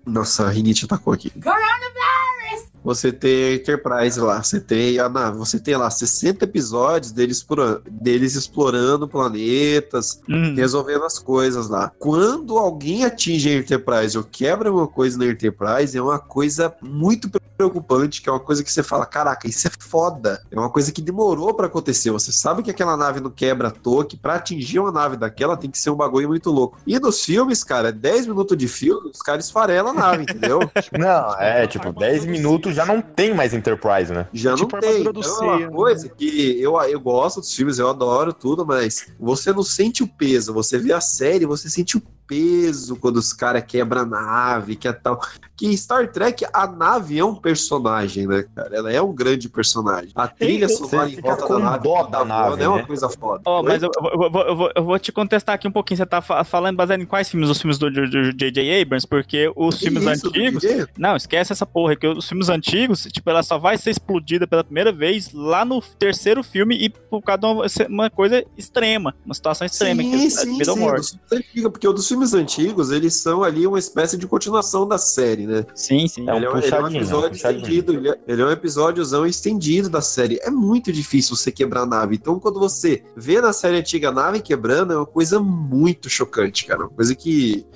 Nossa, a rinite atacou aqui. Você tem a Enterprise lá, você tem a nave, você tem lá 60 episódios deles, explorando, deles explorando planetas, Hum. resolvendo as coisas lá. Quando alguém atinge a Enterprise ou quebra uma coisa na Enterprise, é uma coisa muito preocupante, que é uma coisa que você fala, caraca, isso é foda. É uma coisa que demorou pra acontecer. Você sabe que aquela nave não quebra à toa, que pra atingir uma nave daquela tem que ser um bagulho muito louco. E nos filmes, cara, 10 minutos de filme, os caras esfarelam a nave, entendeu? Não, é, tipo, 10 minutos já não tem mais Enterprise, né? Já não Tipo a tem. do Então é uma Seiya, né? coisa que eu, eu gosto dos filmes, eu adoro tudo, mas você não sente o peso. Você vê a série, você sente o peso quando os caras quebram a nave, que é tal. Que em Star Trek, a nave é um personagem, né, cara? Ela é um grande personagem. A trilha sonora em volta com da nave, dó que da tá nave, voando, é uma né? coisa foda. Oi? mas eu, eu- eu vou- eu vou, eu vou te contestar aqui um pouquinho. Você tá fa- falando baseado em quais filmes? Os filmes do J.J. Abrams? Porque os Que filmes isso, antigos. Não, esquece essa porra, que os filmes antigos, tipo, ela só vai ser explodida pela primeira vez lá no terceiro filme e por causa de uma, uma coisa extrema, uma situação extrema, que é Sim, sim, vida ou sim, morte. dos filmes antigos, porque o dos filmes antigos, eles são ali uma espécie de continuação da série, né? Sim, sim. É um ele, é, um- ele é um é episódio estendido, ele é, ele é um episódiozão estendido da série. É muito difícil você quebrar a nave. Então, quando você vê na série antiga a nave quebrando, é uma coisa muito chocante, cara. Uma coisa que.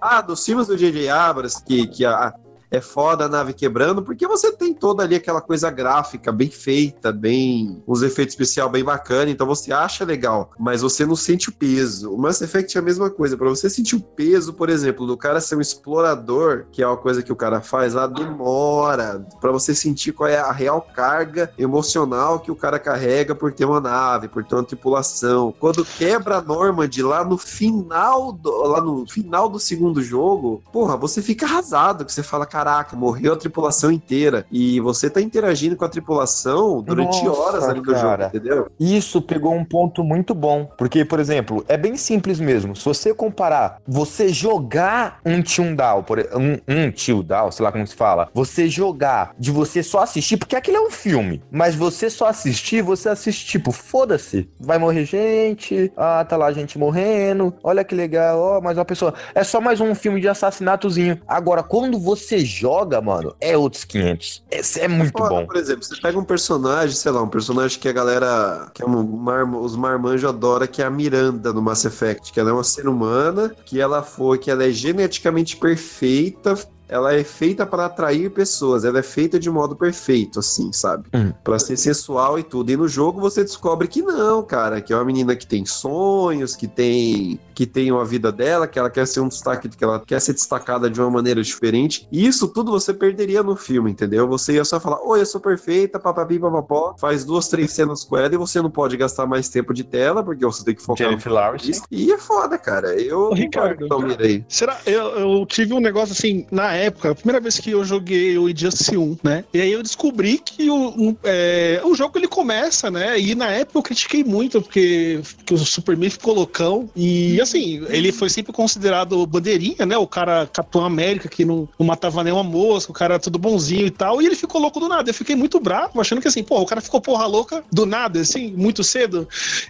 Ah, dos filmes do J.J. Abrams, que, que a, é foda a nave quebrando, porque você tem toda ali aquela coisa gráfica bem feita, bem. os efeitos especiais bem bacana, então você acha legal, mas você não sente o peso. O Mass Effect é a mesma coisa. Pra você sentir o peso, por exemplo, do cara ser um explorador, que é uma coisa que o cara faz lá, demora. Pra você sentir qual é a real carga emocional que o cara carrega por ter uma nave, por ter uma tripulação. Quando quebra a Normand lá no final do, lá no final do segundo jogo, porra, você fica arrasado, que você fala, caraca, morreu a tripulação inteira. E você tá interagindo com a tripulação durante Nossa, horas ali do jogo, entendeu? Isso pegou um ponto muito bom. Porque, por exemplo, é bem simples mesmo. Se você comparar, você jogar um Tildal, por um, um Tildal, sei lá como se fala, você jogar de você só assistir, porque aquilo é um filme, mas você só assistir, você assiste tipo, foda-se, vai morrer gente, ah, tá lá gente morrendo, olha que legal, ó, mais uma pessoa. É só mais um filme de assassinato,zinho. Agora, quando você joga, mano, é outros 500. Esse é muito bom. Por exemplo, você pega um personagem, sei lá, um personagem que a galera, que é um mar- os marmanjos adoram, que é a Miranda no Mass Effect, que ela é uma ser humana, que ela foi, que ela é geneticamente perfeita, ela é feita para atrair pessoas, ela é feita de modo perfeito, assim, sabe? Hum. Pra ser sensual e tudo. E no jogo você descobre que não, cara, que é uma menina que tem sonhos, que tem que tem uma vida dela, que ela quer ser um destaque, que ela quer ser destacada de uma maneira diferente. E isso tudo você perderia no filme, entendeu? Você ia só falar, oi, eu sou perfeita, papapi, papapó, faz duas, três cenas com ela e você não pode gastar mais tempo de tela, porque você tem que focar Jennifer no Lawrence. E é foda, cara. Eu Ô, Ricardo. Então, mirei. Será? Eu, eu tive um negócio assim, na época, a primeira vez que eu joguei o Injustice 1, né? E aí eu descobri que o, um, é, o jogo ele começa, né? E na época eu critiquei muito, porque que o Superman ficou loucão. E assim, ele foi sempre considerado bandeirinha, né? O cara Capitão América, que não, não matava nenhuma mosca, o cara tudo bonzinho e tal. E ele ficou louco do nada. Eu fiquei muito bravo, achando que assim, pô, o cara ficou porra louca do nada, assim, muito cedo.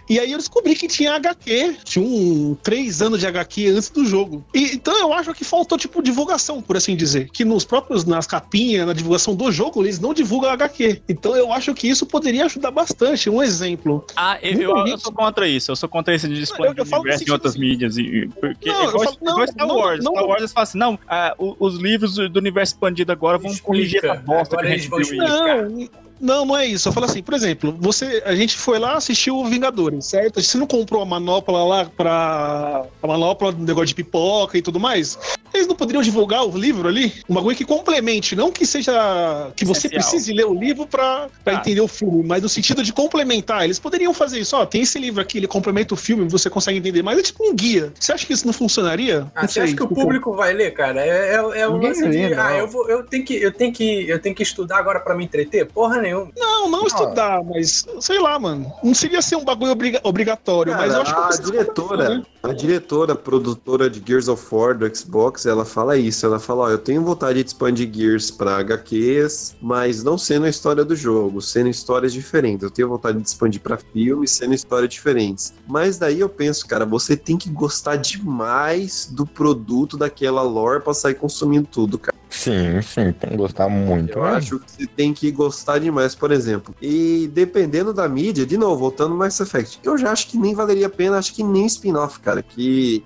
E aí eu descobri que tinha HQ, tinha um três anos de HQ antes do jogo. E, então eu acho que faltou, tipo, divulgação, por assim dizer. Que nos próprios, nas capinhas, na divulgação do jogo, eles não divulgam HQ. Então eu acho que isso poderia ajudar bastante. Um exemplo. Ah, eu, eu, eu sou contra isso. Eu sou contra esse de disponibilidade em outras mídias. E, e- porque Não, eu igual, falo- não, igual Star não, Wars. não. Star Wars eles falam assim: não, ah, o- os livros do universo expandido agora vão corrigir essa bosta que a gente viu. Não, não, não é isso. Eu falo assim, por exemplo, você, a gente foi lá assistir o Vingadores, certo? Você não comprou a manopla lá pra. a manopla do negócio de pipoca e tudo mais? Eles não poderiam divulgar o livro ali? Um bagulho que complemente, não que seja. que você Essencial. precise ler o livro pra, pra Ah. entender o filme, mas no sentido de complementar. Eles poderiam fazer isso, ó. Tem esse livro aqui, ele complementa o filme, você consegue entender, mas é tipo um guia. Você acha que isso não funcionaria? Ah, Não você sei, acha que o tipo- público vai ler, cara? É, é, é o Ninguém lance de. não. Ah, eu, vou, eu, tenho que, eu, tenho que, eu tenho que estudar agora pra me entreter? Porra nenhuma. Não, não estudar, mas sei lá, mano. Não seria ser um bagulho obriga- obrigatório, mas eu acho que a diretora, a diretora, produtora de Gears of War do Xbox, ela fala isso. Ela fala: Ó, eu tenho vontade de expandir Gears pra HQs, mas não sendo a história do jogo, sendo histórias diferentes. Eu tenho vontade de expandir pra filmes, sendo histórias diferentes. Mas daí eu penso, cara, você tem que gostar demais do produto daquela lore pra sair consumindo tudo, cara. Sim, sim, tem que gostar muito. Eu né? acho que você tem que gostar demais, por exemplo. E dependendo da mídia, de novo, voltando Mass Effect, eu já acho que nem valeria a pena, acho que nem spin-off, cara, que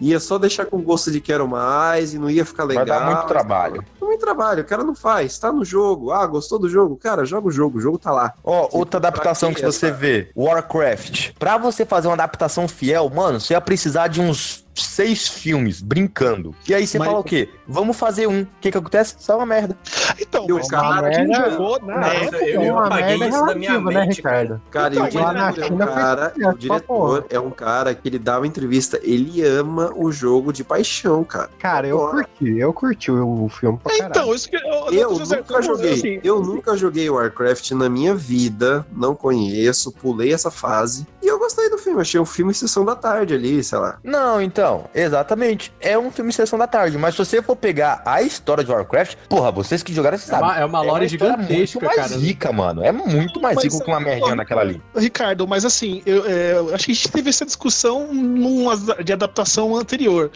ia só deixar com gosto de quero mais e não ia ficar legal. Vai dar muito trabalho. Muito trabalho, o cara não faz, tá no jogo. Ah, gostou do jogo? Cara, joga o jogo, o jogo tá lá. Ó, outra adaptação que que você vê, Warcraft. Pra você fazer uma adaptação fiel, mano, você ia precisar de uns seis filmes brincando. E aí você Mas- fala o quê? Vamos fazer um. O que que acontece? Sai uma merda. Então, o mas cara- quem merda- jogou na época. eu, eu apaguei isso da minha relativa, né, mente. Ricardo? Cara, o Então, na diretor é um cara, o diretor é um cara que ele dá uma entrevista, ele ama o jogo de paixão, cara. Cara, eu Porra. curti, eu curti o filme pra caralho. Então, isso que eu, Eu José, nunca joguei, assim, eu nunca joguei Warcraft na minha vida, não conheço, pulei essa fase. E eu gostei do filme, achei um filme sessão da tarde ali, sei lá. Não, então, exatamente. É um filme Sessão da Tarde. Mas se você for pegar a história de Warcraft, porra, vocês que jogaram, vocês É uma- sabem. é uma lore história gigantesca, muito mais cara. rica, mano. É muito mais Mas, rico que uma merdinha naquela ali. Ricardo, mas assim, eu, é, eu acho que a gente teve essa discussão numa de adaptação anterior.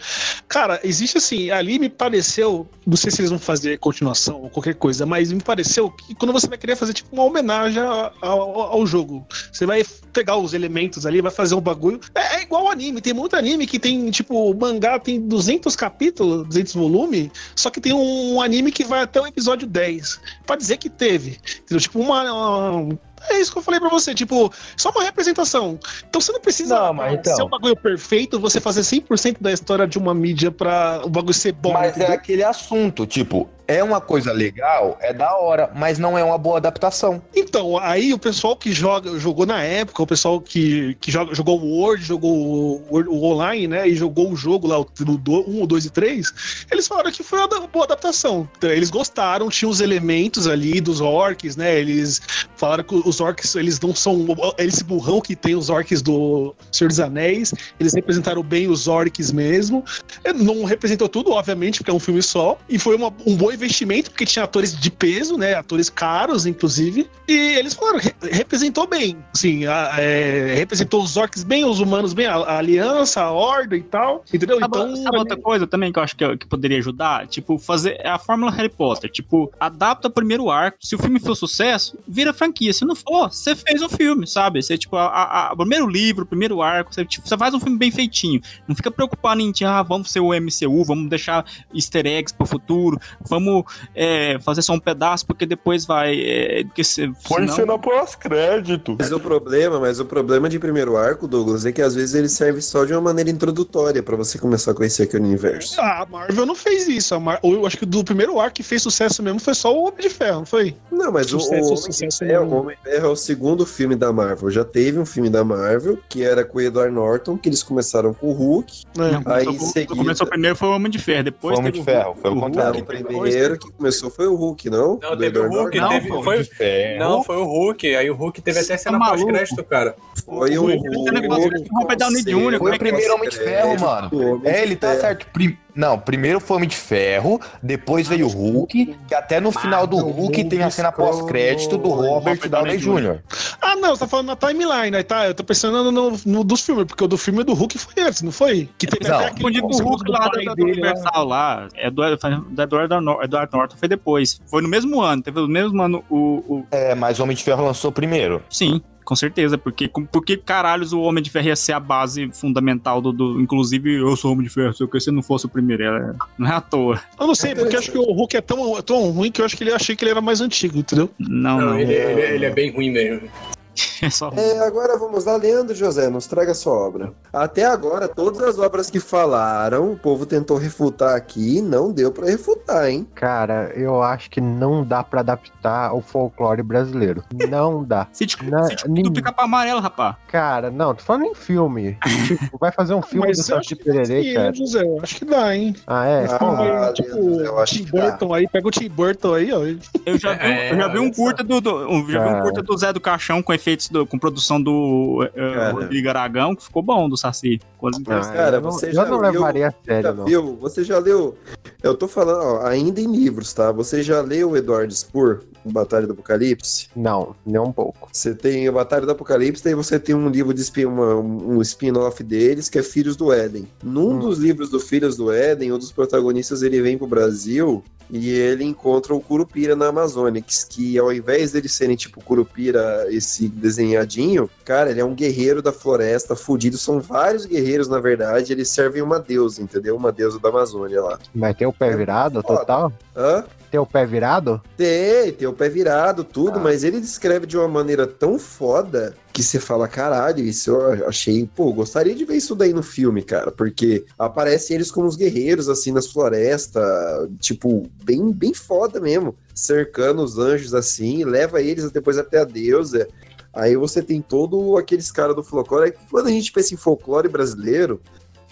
Cara, existe assim, ali me pareceu, não sei se eles vão fazer continuação ou qualquer coisa, mas me pareceu que quando você vai querer fazer tipo uma homenagem a- ao, ao jogo, você vai pegar os elementos ali, vai fazer um bagulho. É, é igual anime, tem muito anime que tem, tipo, mangá tem 200 capítulos, 200 volumes, só que tem um anime que vai até o episódio 10. Pra dizer que teve. Entendeu? Tipo, uma- uma é isso que eu falei pra você, tipo, só uma representação. Então você não precisa Não, mas então- ser um bagulho perfeito, você fazer 100% da história de uma mídia pra o bagulho ser bom. Mas é entendeu? aquele assunto, tipo, é uma coisa legal, é da hora, mas não é uma boa adaptação. Então, aí o pessoal que joga, jogou na época, o pessoal que, que joga, jogou o Word, jogou o, o online, né, e jogou o jogo lá, o 1, o 2 e 3, eles falaram que foi uma boa adaptação. Então, eles gostaram, tinha os elementos ali dos orcs, né, eles falaram que os orcs, eles não são esse burrão que tem os orcs do Senhor dos Anéis, eles representaram bem os orcs mesmo. É, Não representou tudo, obviamente, porque é um filme só, e foi uma- um bom investimento, porque tinha atores de peso, né, atores caros, inclusive, e eles falaram, re- representou bem, sim, a- é, representou os orcs bem, os humanos bem, a, a aliança, a horda e tal, entendeu? Sabe, então, sabe outra coisa também que eu acho que, que poderia ajudar? Tipo, fazer é a fórmula Harry Potter. Tipo, adapta o primeiro arco. Se o filme for sucesso, vira franquia. Se não for, você fez um filme, sabe? Você, tipo, a, o primeiro livro, o primeiro arco, você, tipo, você faz um filme bem feitinho. Não fica preocupado em, ah, vamos ser o MCU, vamos deixar easter eggs pro futuro, vamos é, fazer só um pedaço, porque depois vai. É, porque se, Põe senão- cena pós-crédito. Mas o problema, mas o problema de primeiro arco, Douglas, é que às vezes ele serve só de uma maneira introdutória pra você começar a conhecer aquele universo. Ah, a Marvel não fez isso. A Mar... Eu acho que do primeiro arco que fez sucesso mesmo foi só o Homem de Ferro, não foi? Não, mas o, Sucesso, o Homem sucesso de Ferro, Homem de Ferro é o segundo filme da Marvel. Já teve um filme da Marvel, que era com o Edward Norton, que eles começaram com o Hulk. Não, aí começou, seguida... começou primeiro foi o Homem de Ferro, depois Foi o Homem teve de Ferro, foi o contrário. Não, o primeiro que começou foi o Hulk, não? Não, teve o Hulk, Norton? teve, foi, não, foi o Hulk, aí o Hulk teve até cena maluco? pós-crédito, cara. Foi o Hulk. Jr., Conselho Foi o primeiro Homem de Ferro, mano. É, ele tá certo. Não, primeiro foi o Homem de Ferro, depois veio o Hulk, que até no final do Hulk tem a cena pós-crédito do Robert Downey Jr. Ah, não, você tá falando na timeline, aí tá? Eu tô pensando no, no- dos filmes, porque o do filme do Hulk foi antes, não foi? Que teve Não. até aquele Confundido com o segundo Hulk lá do, do. Universal lá. É do, do Edward Norton foi depois. Foi no mesmo ano, teve no mesmo ano o. o- É, mas o Homem de Ferro lançou primeiro. sim, com certeza. Porque, porque caralhos o Homem de Ferro ia ser a base fundamental do. do- inclusive, eu sou o Homem de Ferro, se eu se não fosse o primeiro. é- não é à toa. Eu não sei, porque eu acho que o Hulk é tão, tão ruim que eu acho que ele achei que ele era mais antigo, entendeu? Não, Não, não. ele, ele, ele é bem ruim mesmo. É só. É, agora vamos lá, Leandro José, nos traga sua obra. Até agora, todas as obras que falaram, o povo tentou refutar aqui e não deu pra refutar, hein? Cara, eu acho que não dá pra adaptar o folclore brasileiro. Não dá. Sítio Na- sítio nin- do pica-pau amarelo, rapá. Cara, não, tô falando em filme. tipo, vai fazer um filme do Mas eu que dá Pererê, cara. José? Eu acho que dá, hein? Ah, é? Ah, Pô, Leandro tipo, José, eu acho Tim que dá. Burton aí, pega o Tim Burton aí, ó. Eu já vi, um- É, eu já vi um curta do, do- um- já vi um curta do Zé do Caixão com efeitos do- com produção do. Rodrigo Aragão, que ficou bom do Saci. Coisa Ah, interessante. Cara, eu não, você eu já não viu- levaria a Já sério, não. viu? Você já leu? Eu tô falando, ó, ainda em livros, tá? Você já leu o Edward Spur, Batalha do Apocalipse? Não, nem um pouco. Você tem a Batalha do Apocalipse, daí você tem um livro de spin, uma- um spin-off deles, que é Filhos do Éden. Num Hum. dos livros do Filhos do Éden, um dos protagonistas ele vem pro Brasil e ele encontra o Curupira na Amazônia, que, que ao invés deles serem tipo Curupira, esse desenhadinho, cara, ele é um guerreiro da floresta, fudido. São vários guerreiros, na verdade, eles servem uma deusa, entendeu? Uma deusa da Amazônia lá. Mas tem o pé virado total? Hã? Tem o pé virado? Tem, tem o pé virado, tudo, mas ele descreve de uma maneira tão foda que você fala, caralho, isso eu achei, pô, gostaria de ver isso daí no filme, cara, porque aparecem eles como os guerreiros, assim, nas florestas, tipo, bem, bem foda mesmo, cercando os anjos, assim, leva eles depois até a deusa. Aí você tem todo aqueles caras do folclore, quando a gente pensa em folclore brasileiro,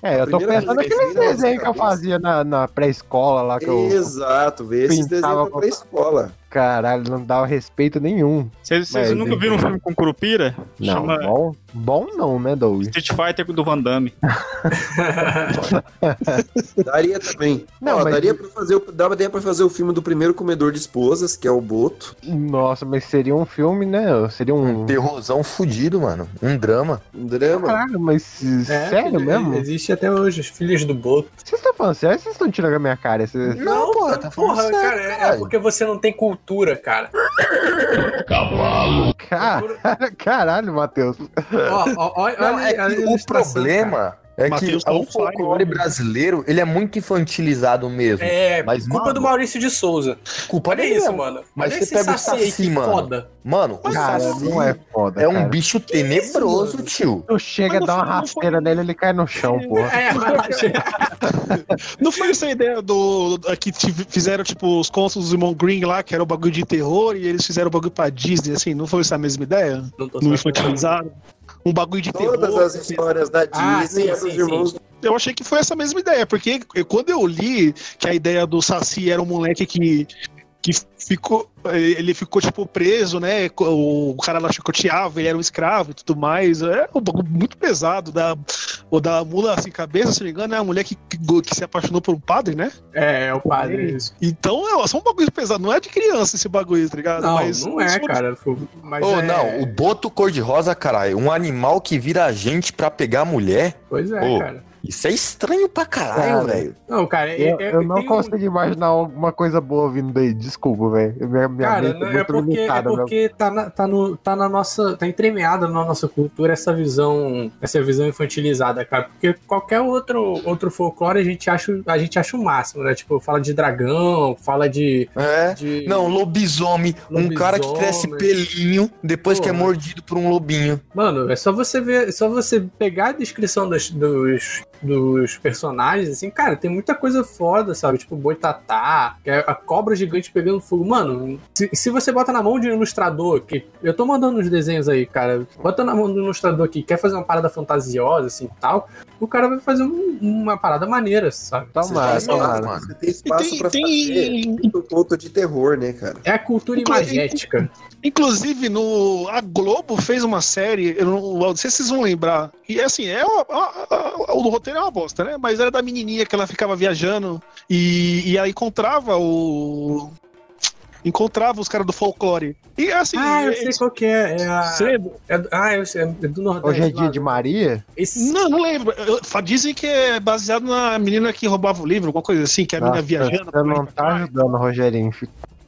É, eu tô pensando naqueles na desenhos que eu fazia na, na pré-escola lá que eu. Exato, vê esses desenhos com- pra escola. Caralho, não dava respeito nenhum. Vocês, nunca viram um filme com Curupira? Não, Chama bom, bom não, né, Doug? Street Fighter do Van Damme. Daria também. Não, Ó, mas- daria, pra fazer, o- daria pra fazer o filme do primeiro comedor de esposas, que é o Boto. Nossa, mas seria um filme, né? Seria um. Terrorzão fudido, mano. Um drama. Um drama. Caralho, mas É, sério ele- mesmo? Existe até hoje, os filhos do Boto. Vocês estão falando sério? Vocês estão tirando a minha cara? Vocês- Não, porra, tá falando Porra, sério, cara, é- é porque você não tem cultura, cara. Cara- Caralho, Matheus. Ó, ó, ó, Não, olha é a que o problema é Matheus que tá o folclore brasileiro, ele é muito infantilizado mesmo. É, Mas, culpa mano, do Maurício de Souza. Culpa Olha dele isso, mesmo. mano. Mas Olha você pega o saci mano. foda. Mano, o Cara, Saci não é foda. é um cara. bicho tenebroso, tio. Tu chega, dá uma rasteira nele, ele cai no chão, porra. É, mas... Não foi essa a ideia do. do- que fizeram, tipo, os contos do irmão Green lá, que era o bagulho de terror, e eles fizeram o bagulho pra Disney, assim, não foi essa a mesma ideia? Não tô Não sabendo. Um bagulho de Todas terror. as histórias da Ah, Disney sim, eram sim, dos irmãos. Eu achei que foi essa mesma ideia, porque quando eu li que a ideia do Saci era um moleque que, que ficou. Ele ficou, tipo, preso, né? O cara lá chicoteava, ele era um escravo e tudo mais. É um bagulho muito pesado. Da, o da mula sem cabeça, se não me engano, é a mulher que, que, que se apaixonou por um padre, né? É, é o padre. isso. Então é só um bagulho pesado. Não é de criança esse bagulho, tá ligado? Não, Mas- não é, cara. Mas Ô, é... não, o boto cor-de-rosa, caralho, um animal que vira gente pra pegar mulher. Pois é, Ô, cara. Isso é estranho pra caralho, Cara, velho. Não, cara, é- Eu, é- eu não tem um- consigo imaginar alguma coisa boa vindo daí. Desculpa, velho. Minha, minha Cara, mente não, é muito porque, é limitada, meu. porque tá, na, tá, no, tá na nossa. tá entremeada na nossa cultura essa visão. Essa visão infantilizada, cara. Porque qualquer outro, outro folclore a gente, acha, a gente acha o máximo, né? Tipo, fala de dragão, fala de. É. de Não, lobisomem, um cara que cresce Lobisomem. pelinho depois que é mordido por um lobinho. Mano, é só você ver, é só você pegar a descrição dos, dos, dos personagens, assim, cara, tem muita coisa foda, sabe? Tipo, boitatá, que é a cobra gigante pegando fogo. Mano, se, se você bota na mão de um ilustrador, que eu tô mandando uns desenhos aí, cara, bota na mão do ilustrador que quer fazer uma parada fantasiosa, assim, tal, o cara vai fazer um- uma parada maneira, sabe? Você, tomara. faz- você tem espaço E tem- pra tem- fazer muito conto de terror, né, cara? É a cultura Inclusive- imagética. Inclusive, no, a Globo fez uma série, eu não, não sei se vocês vão lembrar. E assim, é o roteiro é uma bosta, né? Mas era da menininha que ela ficava viajando e, e ela encontrava o. Encontrava os caras do folclore. E assim. Ah, eu é- sei qual que é. É a. É- ah, eu sei, é do Nordeste. Hoje é dia lá. de Maria? Esse- Não, não lembro. Dizem que é baseado na menina que roubava o livro, alguma coisa assim, que a menina viajando. Você não tá ajudando, Rogerinho.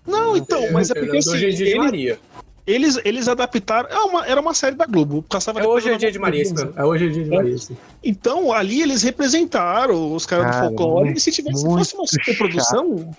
Não, então, mas é porque assim, Hoje é dia de ele- Maria. Eles, eles adaptaram. É uma, era uma série da Globo. Passava É depois hoje é dia de mesmo. É hoje é dia de Maria, sim. Então, ali eles representaram os caras do Cara, folclore. muito- E se tivesse fosse uma superprodução.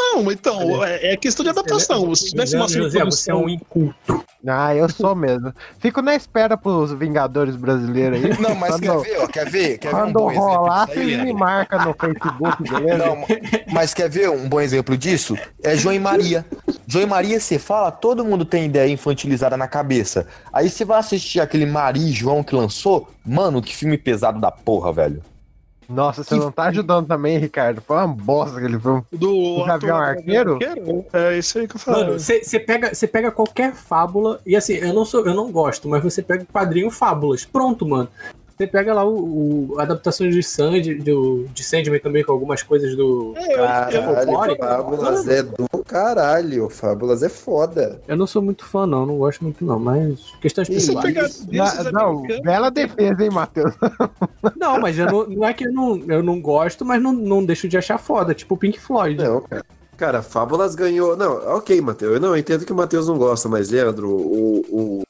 Não, então, é, é questão de adaptação. Se tivesse uma José, você é um inculto. Ah, eu sou mesmo. Fico na espera pros Vingadores brasileiros aí. Não, mas Quando- quer ver, ó, quer ver? Quer ver um Quando bom exemplo rolar, vocês me marcam no Facebook, beleza? Não, mas quer ver um bom exemplo disso? É João e Maria. João e Maria, você fala, todo mundo tem ideia infantilizada na cabeça. Aí você vai assistir aquele Maria e João que lançou, mano, que filme pesado da porra, velho. Nossa, você não tá ajudando também, Ricardo. Foi uma bosta aquele filme. Do O Gavião ator- Arqueiro? É isso aí que eu falo. Mano, você pega, você pega qualquer fábula, e assim, eu não sou, eu não gosto, mas você pega o quadrinho Fábulas. Pronto, mano. Você pega lá o, o adaptações de Sandy, do, de Sandman também, com algumas coisas do. É, eu- eu- Caralho, Fábulas é do caralho. Fábulas é foda. Eu não sou muito fã, não, não gosto muito, não, mas questões pessoais. pegar não, americanos- bela defesa, hein, Matheus? Não, mas eu não, não é que eu não, eu não gosto, mas não, não deixo de achar foda, tipo o Pink Floyd. Não, cara. Cara, Fábulas ganhou. Não, ok, Matheus. Eu não eu entendo que o Matheus não gosta, mas Leandro, o. o...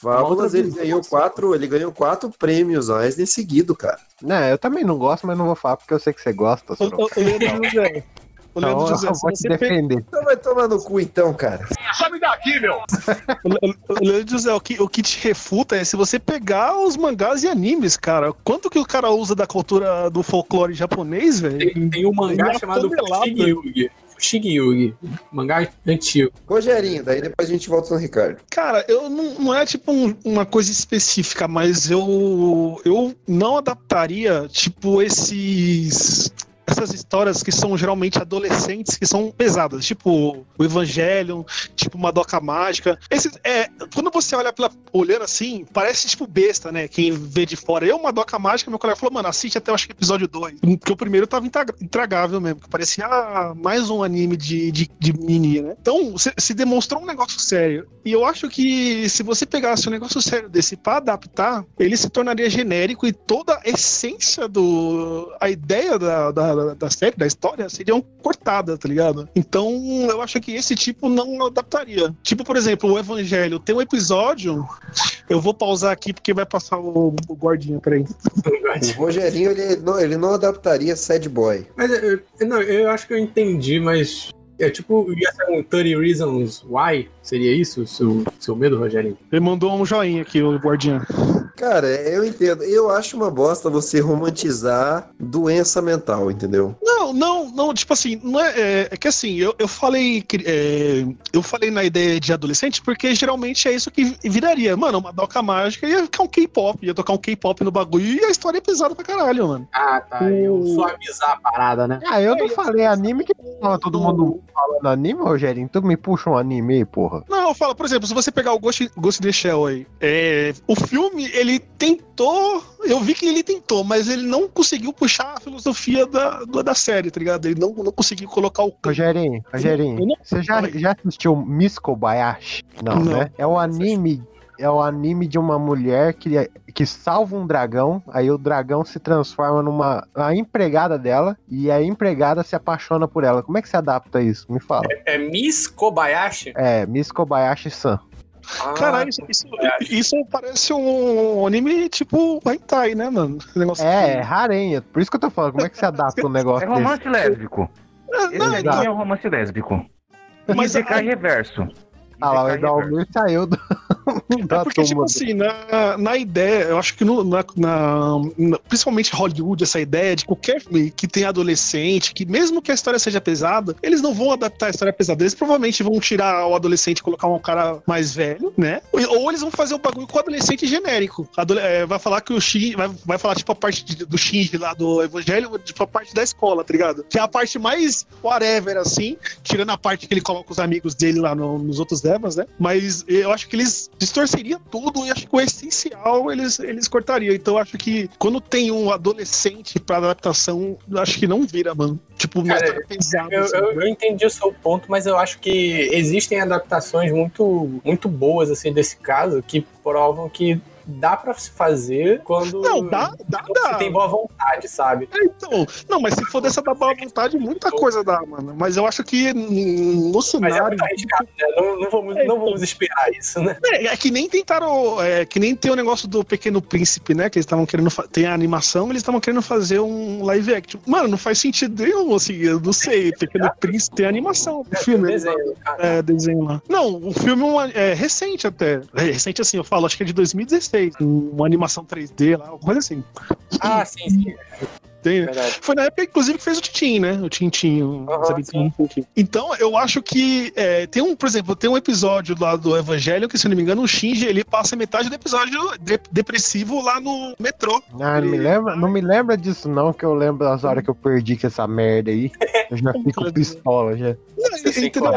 Fábulas, ele ganhou quatro, ele ganhou quatro prêmios Eisner seguido, cara. Não, eu também não gosto, mas não vou falar porque eu sei que você gosta. O, o, o Leandro José. O Então, Leandro eu José, vou se te defender. Então vai tomar no cu então, cara. Sobe daqui, meu! O o Leandro José, o que, o que te refuta é se você pegar os mangás e animes, cara. Quanto que o cara usa da cultura do folclore japonês, velho? Tem, tem um mangá é chamado tonelada. Fushigi-Yugi. Fushigi-Yugi. Mangá antigo. Rogerinho, daí depois a gente volta no Ricardo. Cara, eu não, não é tipo um- uma coisa específica, mas eu eu não adaptaria tipo esses essas histórias que são geralmente adolescentes que são pesadas, tipo o Evangelion, tipo Madoka Mágica. Esses, é, quando você olha pela olhando assim, parece tipo besta, né? Quem vê de fora. Eu, Madoka Mágica, meu colega falou, mano, assiste até eu acho que episódio 2. Porque o primeiro tava intra- intragável mesmo, que parecia ah, mais um anime de, de, de mini, né? Então, se, se demonstrou um negócio sério. E eu acho que se você pegasse um negócio sério desse pra adaptar, ele se tornaria genérico e toda a essência do. a ideia da, da, da série, da história, seriam cortadas, tá ligado? Então, eu acho que esse tipo não adaptaria. Tipo, por exemplo, o Evangelho tem um episódio. Eu vou pausar aqui porque vai passar o, o gordinho, peraí. O Rogerinho, ele não, ele não adaptaria Sad Boy. Mas eu, eu- não, eu acho que eu entendi, mas. É tipo, ia ser um 30 Reasons Why? Seria isso o seu, seu medo, Rogerinho? Ele mandou um joinha aqui, o gordinho. Cara, eu entendo. Eu acho uma bosta você romantizar doença mental, entendeu? Não, não, não, tipo assim, não é, é, é que assim, eu, eu falei que, é, eu falei na ideia de adolescente porque geralmente é isso que viraria. Mano, uma doca mágica ia ficar um K-pop, ia tocar um K-pop no bagulho e a história é pesada pra caralho, mano. Ah, tá. Eu suavizar a parada, né? Ah, eu não falei anime que todo mundo falando anime, Rogério. Tu me puxa um anime aí, porra. Não, eu falo, por exemplo, se você pegar o Ghost, Ghost in the Shell aí, é, o filme, ele tentou, eu vi que ele tentou, mas ele não conseguiu puxar a filosofia da, da, da série, tá ligado? Ele não, não conseguiu colocar o... Rogerinho, Rogerinho, você já, já assistiu Miss Kobayashi? Não, Não. né? É o anime. É o anime de uma mulher que, que salva um dragão, aí o dragão se transforma numa a empregada dela e a empregada se apaixona por ela. Como é que se adapta isso? Me fala. É Miss Kobayashi? É, Miss Kobayashi-san. Ah, Caralho, isso, isso, isso parece um anime tipo hentai, né, mano? É, é rarenha. Por isso que eu tô falando, como é que se adapta um negócio É romance desse? lésbico. Esse não, não. é um romance lésbico. Mas Mas é reverso. Ah lá, o Edalmir saiu do, É porque, tipo assim, na, na ideia, eu acho que no- na, na- principalmente Hollywood, essa ideia de qualquer filme que tem adolescente, que mesmo que a história seja pesada, eles não vão adaptar a história pesada. Eles provavelmente vão tirar o adolescente e colocar um cara mais velho, né? Ou eles vão fazer um bagulho com o adolescente genérico. Adole- é, vai falar que o Shinji. Vai, vai falar, tipo, a parte de- do Shinji lá do Evangelho, tipo, a parte da escola, tá ligado? Que é a parte mais whatever, assim, tirando a parte que ele coloca os amigos dele lá no- nos outros Devas, né? Mas eu acho que eles distorceriam tudo e acho que o essencial eles, eles cortariam. Então eu acho que quando tem um adolescente pra adaptação, eu acho que não vira, mano. Tipo, Cara, pesada. Eu, assim. eu- eu entendi o seu ponto, mas eu acho que existem adaptações muito, muito boas assim desse caso que provam que dá pra se fazer quando Não, dá, dá, dá. tem boa vontade, sabe? Então, não, mas se for dessa da boa vontade, muita coisa dá, mano. Mas eu acho que no Mas é cenário. muito arriscado, né? Não, não vamos, não vamos esperar isso, né? É, é que nem tentaram. É, que nem tem o negócio do Pequeno Príncipe, né? Que eles estavam querendo. Tem a animação, eles estavam querendo fazer um live action. Mano, não faz sentido nenhum, assim. Eu não sei. Pequeno Príncipe tem animação do filme. desenho, É, desenho lá. Não, o filme é, é recente até. É recente assim, eu falo, acho que é de 2016. Uma animação 3D lá, alguma coisa assim. Ah, sim, sim. Tem, Verdade. foi na época, inclusive, que fez o Tintin, né? O Tintin, o Zabitinho. Então, eu acho que é, tem um, por exemplo, tem um episódio lá do Evangelho que, se eu não me engano, o Shinji ele passa metade do episódio de- depressivo lá no metrô. Ah, não me lembra, não me lembra disso não, que eu lembro das horas que eu perdi com essa merda aí. Eu já fico pistola, já. Entendeu?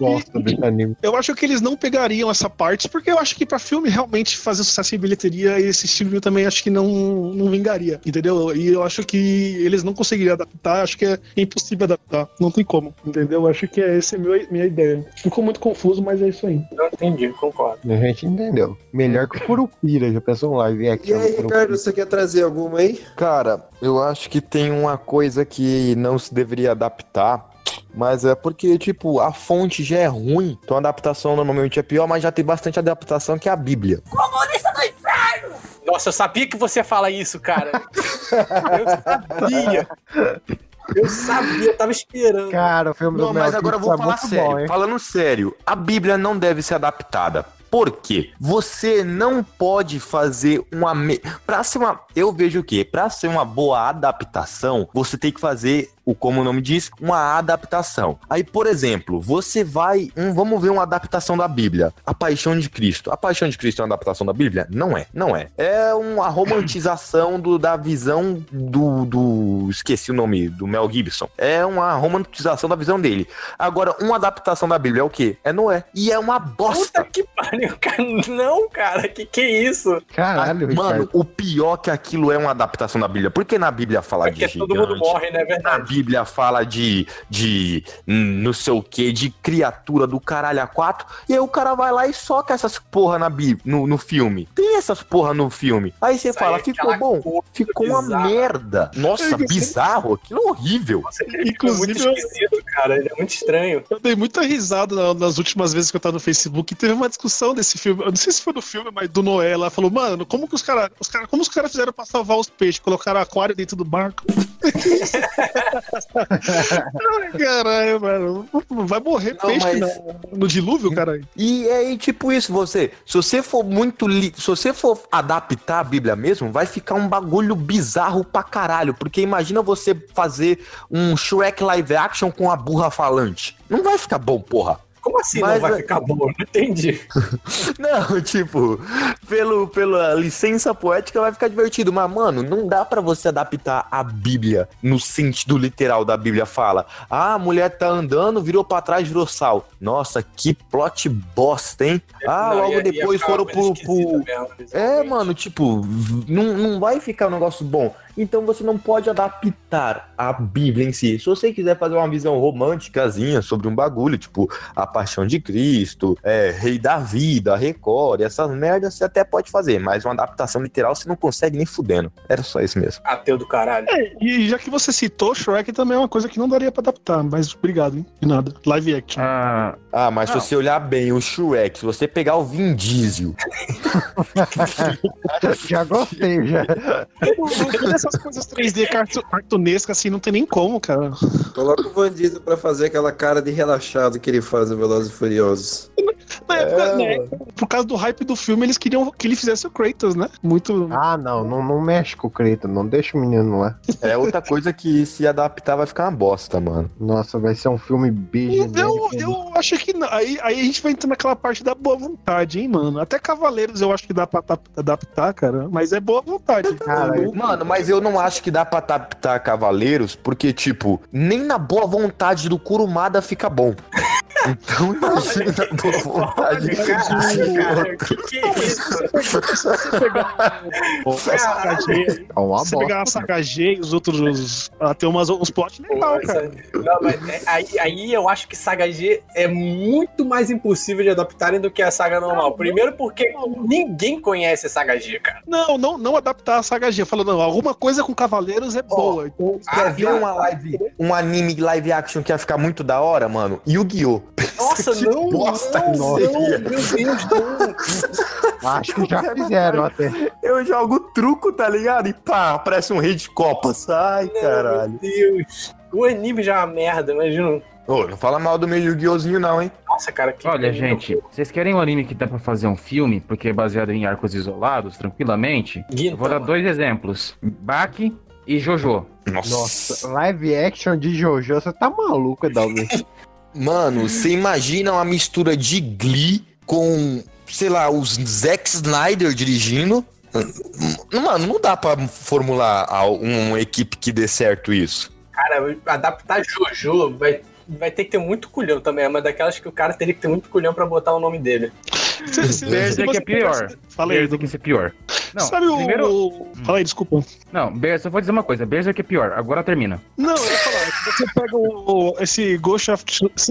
Gosto desse anime. Eu acho que eles não pegariam essa parte, porque eu acho que pra filme realmente fazer sucesso em bilheteria, esse estilo também acho que não, não vingaria, entendeu? E eu acho que eles não conseguiriam adaptar, acho que é impossível adaptar, não tem como, entendeu? Eu acho que é essa a minha, minha ideia. Ficou muito confuso, mas é isso aí. Não entendi, concordo. A gente entendeu. Melhor que o Curupira, já pensou um live E action? aí, do Curupira? Ricardo, você quer trazer alguma aí? Cara, eu acho que tem uma coisa que não se deveria adaptar, Mas é porque, tipo, a fonte já é ruim, então a adaptação normalmente é pior, mas já tem bastante adaptação que é a Bíblia. Comunista! Nossa, eu sabia que você ia falar isso, cara. eu sabia. Eu sabia, eu tava esperando. Cara, o filme do Não, Mel mas agora eu vou é falar sério. bom, falando sério, a Bíblia não deve ser adaptada. Por quê? Você não pode fazer uma. Me... Pra ser uma. Eu vejo o quê? Pra ser uma boa adaptação, você tem que fazer, o como o nome diz, uma adaptação. Aí, por exemplo, você vai. Um, vamos ver uma adaptação da Bíblia. A Paixão de Cristo. A Paixão de Cristo é uma adaptação da Bíblia? Não é. Não é. É uma romantização do, da visão do, do. Esqueci o nome, do Mel Gibson. É uma romantização da visão dele. Agora, uma adaptação da Bíblia é o quê? É Noé. E é uma bosta. Puta que pariu, cara. Não, cara, que que é isso? Caralho, Mano, Ricardo. o pior que aquilo é uma adaptação da Bíblia. Porque na Bíblia fala Porque de todo mundo gigante, morre, né? É na verdade. Bíblia fala de, de hum, não sei o que, de criatura do caralho a quatro, e aí o cara vai lá e soca essas porra na Bíblia, no, no filme. Tem essas porra no filme. Aí você Isso fala, aí é ficou bom? Ficou uma bizarra. merda. Nossa, bizarro, aquilo é horrível. É Inclusive, muito esquisito, cara. Ele é muito estranho. Eu dei muita risada na- nas últimas vezes que eu tava no Facebook e teve uma discussão desse filme. Eu não sei se foi do filme, mas do Noé lá. Falou, mano, como que os caras. Os cara, como os caras fizeram pra salvar os peixes? Colocaram aquário dentro do barco. Ai, Caralho, mano. Vai morrer Não, peixe mas- no dilúvio, caralho. E é tipo isso, você. Se você for muito. Li... Se você for adaptar a Bíblia mesmo, vai ficar um bagulho bizarro pra caralho. Porque imagina você fazer um Shrek live action com a burra falante. Não vai ficar bom, porra. Como assim Mas não vai é- ficar bom? Eu Não entendi. Não, tipo, pelo, pela licença poética vai ficar divertido, mas, mano, não dá pra você adaptar a Bíblia no sentido literal da Bíblia fala. Ah, a mulher tá andando, virou pra trás, virou sal. Nossa, que plot bosta, hein? Ah, Não, logo ia- ia depois ficar foram pro. pro... mesmo, É, mano, tipo, não, não vai ficar um negócio bom. Então você não pode adaptar a Bíblia em si. Se você quiser fazer uma visão românticazinha sobre um bagulho, tipo a Paixão de Cristo, é, Rei da Vida, Record, essas merdas, você até pode fazer, mas uma adaptação literal você não consegue nem fudendo. Era só isso mesmo. Ateu do caralho. É, e já que você citou, Shrek também é uma coisa que não daria pra adaptar, mas obrigado, hein? De nada. Live action. Ah, Ah, mas Não. se você olhar bem o Shrek, se você pegar o Vin Diesel, Já gostei, já. Essas coisas 3D cartu- cartunescas assim, não tem nem como, cara. Coloca o Diesel pra fazer aquela cara de relaxado que ele faz no Velozes e Furiosos. Na época, É, né, por causa do hype do filme, eles queriam que ele fizesse o Kratos, né? Muito. Ah, não, não, não mexe com o Creito, não deixa o menino lá. é outra coisa que se adaptar vai ficar uma bosta, mano. Nossa, vai ser um filme B Eu, genérico. eu acho que não. Aí, aí a gente vai entrar naquela parte da boa vontade, hein, mano? Até Cavaleiros eu acho que dá pra ta- adaptar, cara. Mas é boa vontade. Cara, eu- Mano, mas eu não acho que dá pra adaptar Cavaleiros, porque, tipo, nem na boa vontade do Kurumada fica bom. Então, imagina na boa vontade do Cara, que que é isso? A saga G, É uma pegar a saga G e os outros. Ela tem umas, uns plot legal, cara. essa- Não, mas é- aí, aí eu acho que Saga G é muito mais impossível de adaptarem do que a saga normal. Primeiro porque ninguém conhece a Saga G, cara. Não, não, não adaptar a saga G. Falando, não, alguma coisa com Cavaleiros é boa. Então, Quer Ah, ver uma live, um anime live action que ia ficar muito da hora, mano? Yu-Gi-Oh! Nossa, Que não, bosta não, que não, meu Deus, não. Acho que já fizeram até. Eu jogo truco, tá ligado? E pá, parece um rei de copas. Ai, caralho. Meu Deus. O anime já é uma merda, imagina. Ô, não fala mal do meu Yu-Gi-Ohzinho, não, hein? Nossa, cara, que. olha, gente, vocês querem um anime que dá pra fazer um filme, porque é baseado em arcos isolados, tranquilamente? Eu vou dar dois exemplos: Baki e Jojo. Nossa, live action de Jojo, você tá maluco, Dalvin? Mano, você imagina uma mistura de Glee com, sei lá, os Zack Snyder dirigindo? Mano, não dá pra formular uma equipe que dê certo isso. Cara, adaptar Jojo vai, vai ter que ter muito culhão também. É uma daquelas que o cara teria que ter muito culhão pra botar o nome dele. se- se Berserk você é pior. pegasse- Fala aí, Berserk é pior. Não, Sabe o. primeiro... Fala aí, desculpa. Não, Ber- só vou dizer uma coisa, Berserk é pior, agora termina. Não, eu você pega o, esse Ghost of,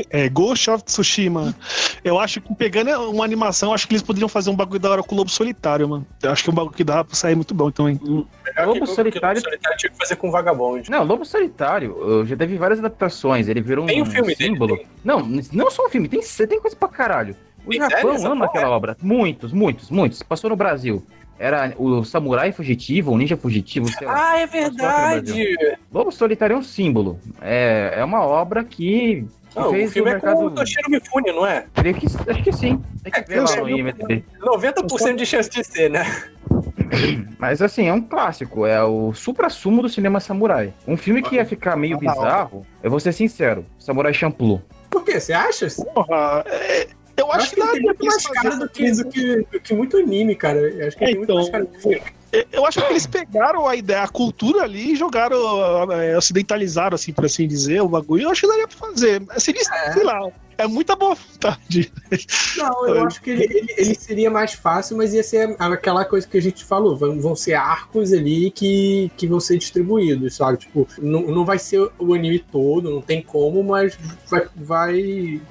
é, Ghost of Tsushima, eu acho que pegando uma animação, acho que eles poderiam fazer um bagulho da hora com o Lobo Solitário, mano. Eu acho que é um bagulho que dá pra sair muito bom também. Legal Lobo que- que Solitário- Lobo Solitário tinha que fazer com Vagabond. Não, Lobo Solitário, eu já teve várias adaptações. Ele virou Tem um o filme dele, símbolo. Não, não só um filme, tem, tem coisa pra caralho. O Tem Japão ama aquela obra. Muitos, muitos, muitos. Passou no Brasil. Era o Samurai Fugitivo, o Ninja Fugitivo, sei lá. Ah, é no Brasil. verdade! Lobo Solitário é um símbolo. É, é uma obra que, que Não, o fez filme o é com mercado. o Toshiro Mifune, não é? Creio que, acho que sim. Tem que ver eu lá no IMDb. 90% de chance de ser, né? Mas assim, é um clássico, é o supra-sumo do cinema samurai. Um filme que ia ficar meio bizarro, eu vou ser sincero, Samurai Champloo. Por quê? Você acha? Porra, é, eu acho, que, tem muito pra mais cara do que, do, que, do que muito anime, cara. Eu acho que É, tem muito mais então. cara. É, Eu acho que eles pegaram a ideia, a cultura ali e jogaram, é, ocidentalizaram, assim, por assim dizer, o bagulho. Eu acho que daria pra fazer. Seria, sei lá, é muita boa vontade. Não, eu acho que ele, ele, ele seria mais fácil, mas ia ser aquela coisa que a gente falou. Vão, vão ser arcos ali que, que vão ser distribuídos, sabe? Tipo, não, não vai ser o anime todo, não tem como, mas vai, vai,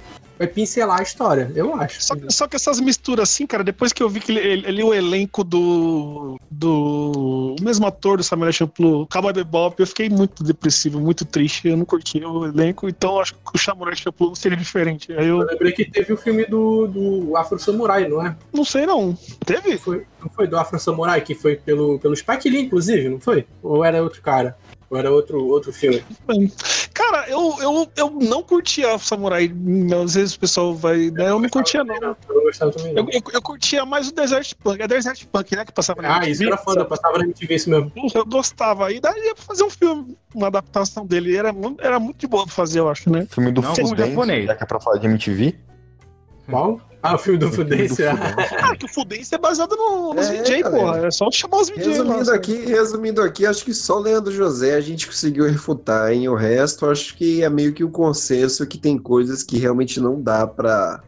vai pincelar a história, eu acho. Só, só que essas misturas assim, cara, depois que eu vi que ele, ele, ele- o elenco do. do. o mesmo ator do Samurai Champloo, Cowboy Bebop, eu fiquei muito depressivo, muito triste. Eu não curti o elenco, então acho que o Samurai Champloo seria diferente. Aí eu. Eu lembrei que teve o filme do, do Afro Samurai, não é? Não sei não. Teve? Foi, não foi do Afro Samurai, que foi pelo, pelo Spike Lee, inclusive, não foi? Ou era outro cara? Ou era outro, outro filme? Cara, eu, eu, eu não curtia Samurai. Às vezes o pessoal vai. né, Eu não curtia, não. Eu não gostava também, não. Eu, eu, eu curtia mais o Desert Punk. É Desert Punk, né? Que passava na Ah, isso era foda, eu passava na MTV isso mesmo. Eu gostava. E daria pra fazer um filme, uma adaptação dele. Era, era muito de boa pra fazer, eu acho, né? Filme do Não, japonês. já que é pra falar de MTV. Qual? Ah, o filme do Fudência. Ah, que o Fudência é baseado no, nos É, VJ, galera. porra. É só chamar os VJ. Resumindo lá, aqui, resumindo aqui, acho que só o Leandro José a gente conseguiu refutar, hein? O resto, acho que é meio que o consenso que tem coisas que realmente não dá pra.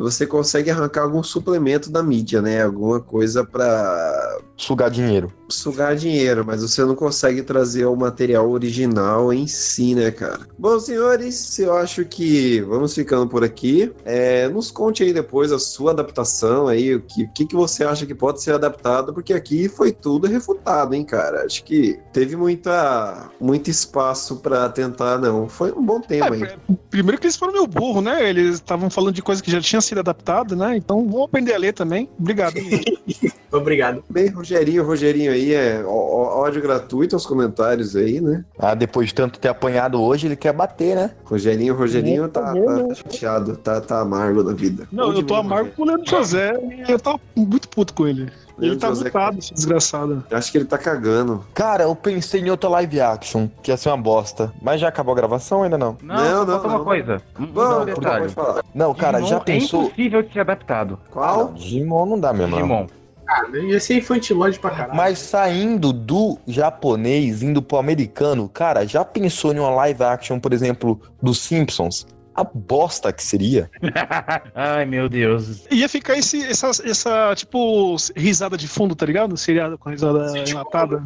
Você consegue arrancar algum suplemento da mídia, né? Alguma coisa pra Sugar dinheiro. sugar dinheiro, mas você não consegue trazer o material original em si, né, cara? Bom, senhores, eu acho que vamos ficando por aqui. É, nos conte aí depois a sua adaptação aí, o que, que, que você acha que pode ser adaptado, porque aqui foi tudo refutado, hein, cara? Acho que teve muita, muito espaço pra tentar, não. Foi um bom tema aí. Primeiro que eles foram meio burro, né? Eles estavam falando de coisa que já tinha sido adaptada, né? Então vamos aprender a ler também. Obrigado. Obrigado. Bem, Rogerinho, Rogerinho aí é ódio gratuito aos comentários aí, né? Ah, depois de tanto ter apanhado hoje, ele quer bater, né? Rogerinho, Rogerinho tá, tá bom, tá chateado, tá, tá amargo da vida. Não, eu tô amargo com o Leandro José e eu tava muito puto com ele. Ele tá José- mutado, esse desgraçado. Acho que ele tá cagando. Cara, eu pensei em outra live action, que ia ser uma bosta. Mas já acabou a gravação ainda não? Não, Não, não, falta uma não. coisa. Um Vamos, detalhe. pode falar. Não, cara, Digimon já pensou. É impossível de ser adaptado. Qual? Não, Digimon não dá mesmo. não. Digimon. Ah, ia ser infantilóide pra caralho. Mas saindo do japonês, indo pro americano, cara, já pensou em uma live action, por exemplo, dos Simpsons? A bosta que seria. Ai, meu Deus. Ia ficar esse, essa, essa, tipo, risada de fundo, tá ligado? Seriado com risada enlatada.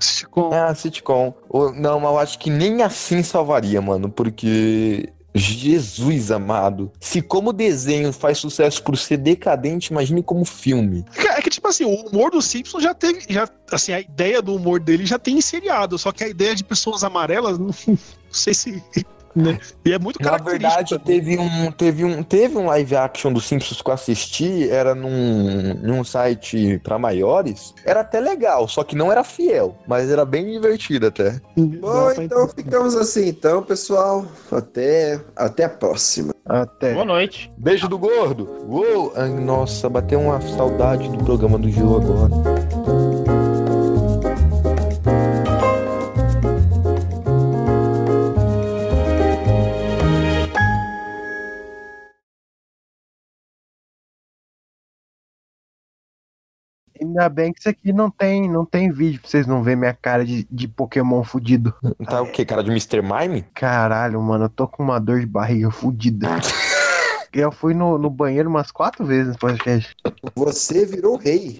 Sitcom. É, a sitcom. Ou- Não, mas eu acho que nem assim salvaria, mano, porque. Jesus amado. Se como desenho faz sucesso por ser decadente, imagine como filme. É que, tipo assim, o humor do Simpson já teve. Já, assim, a ideia do humor dele já tem seriado. Só que a ideia de pessoas amarelas, não, não sei se. Né? E é muito Na verdade, teve um, teve, um, teve um live action dos Simpsons que eu assisti, era num, num site pra maiores. Era até legal, só que não era fiel, mas era bem divertido até. Bom, então ficamos assim, então, pessoal. Até, até a próxima. Até. Boa noite. Beijo do gordo. Uou! Ai, nossa, bateu uma saudade do programa do Gil agora. Ainda bem que isso aqui não tem, não tem vídeo pra vocês não verem minha cara de, de Pokémon fudido. Tá o quê? Cara de Mr. Mime? Caralho, mano, eu tô com uma dor de barriga fudida. Eu fui no, no banheiro umas quatro vezes no podcast. Você virou rei.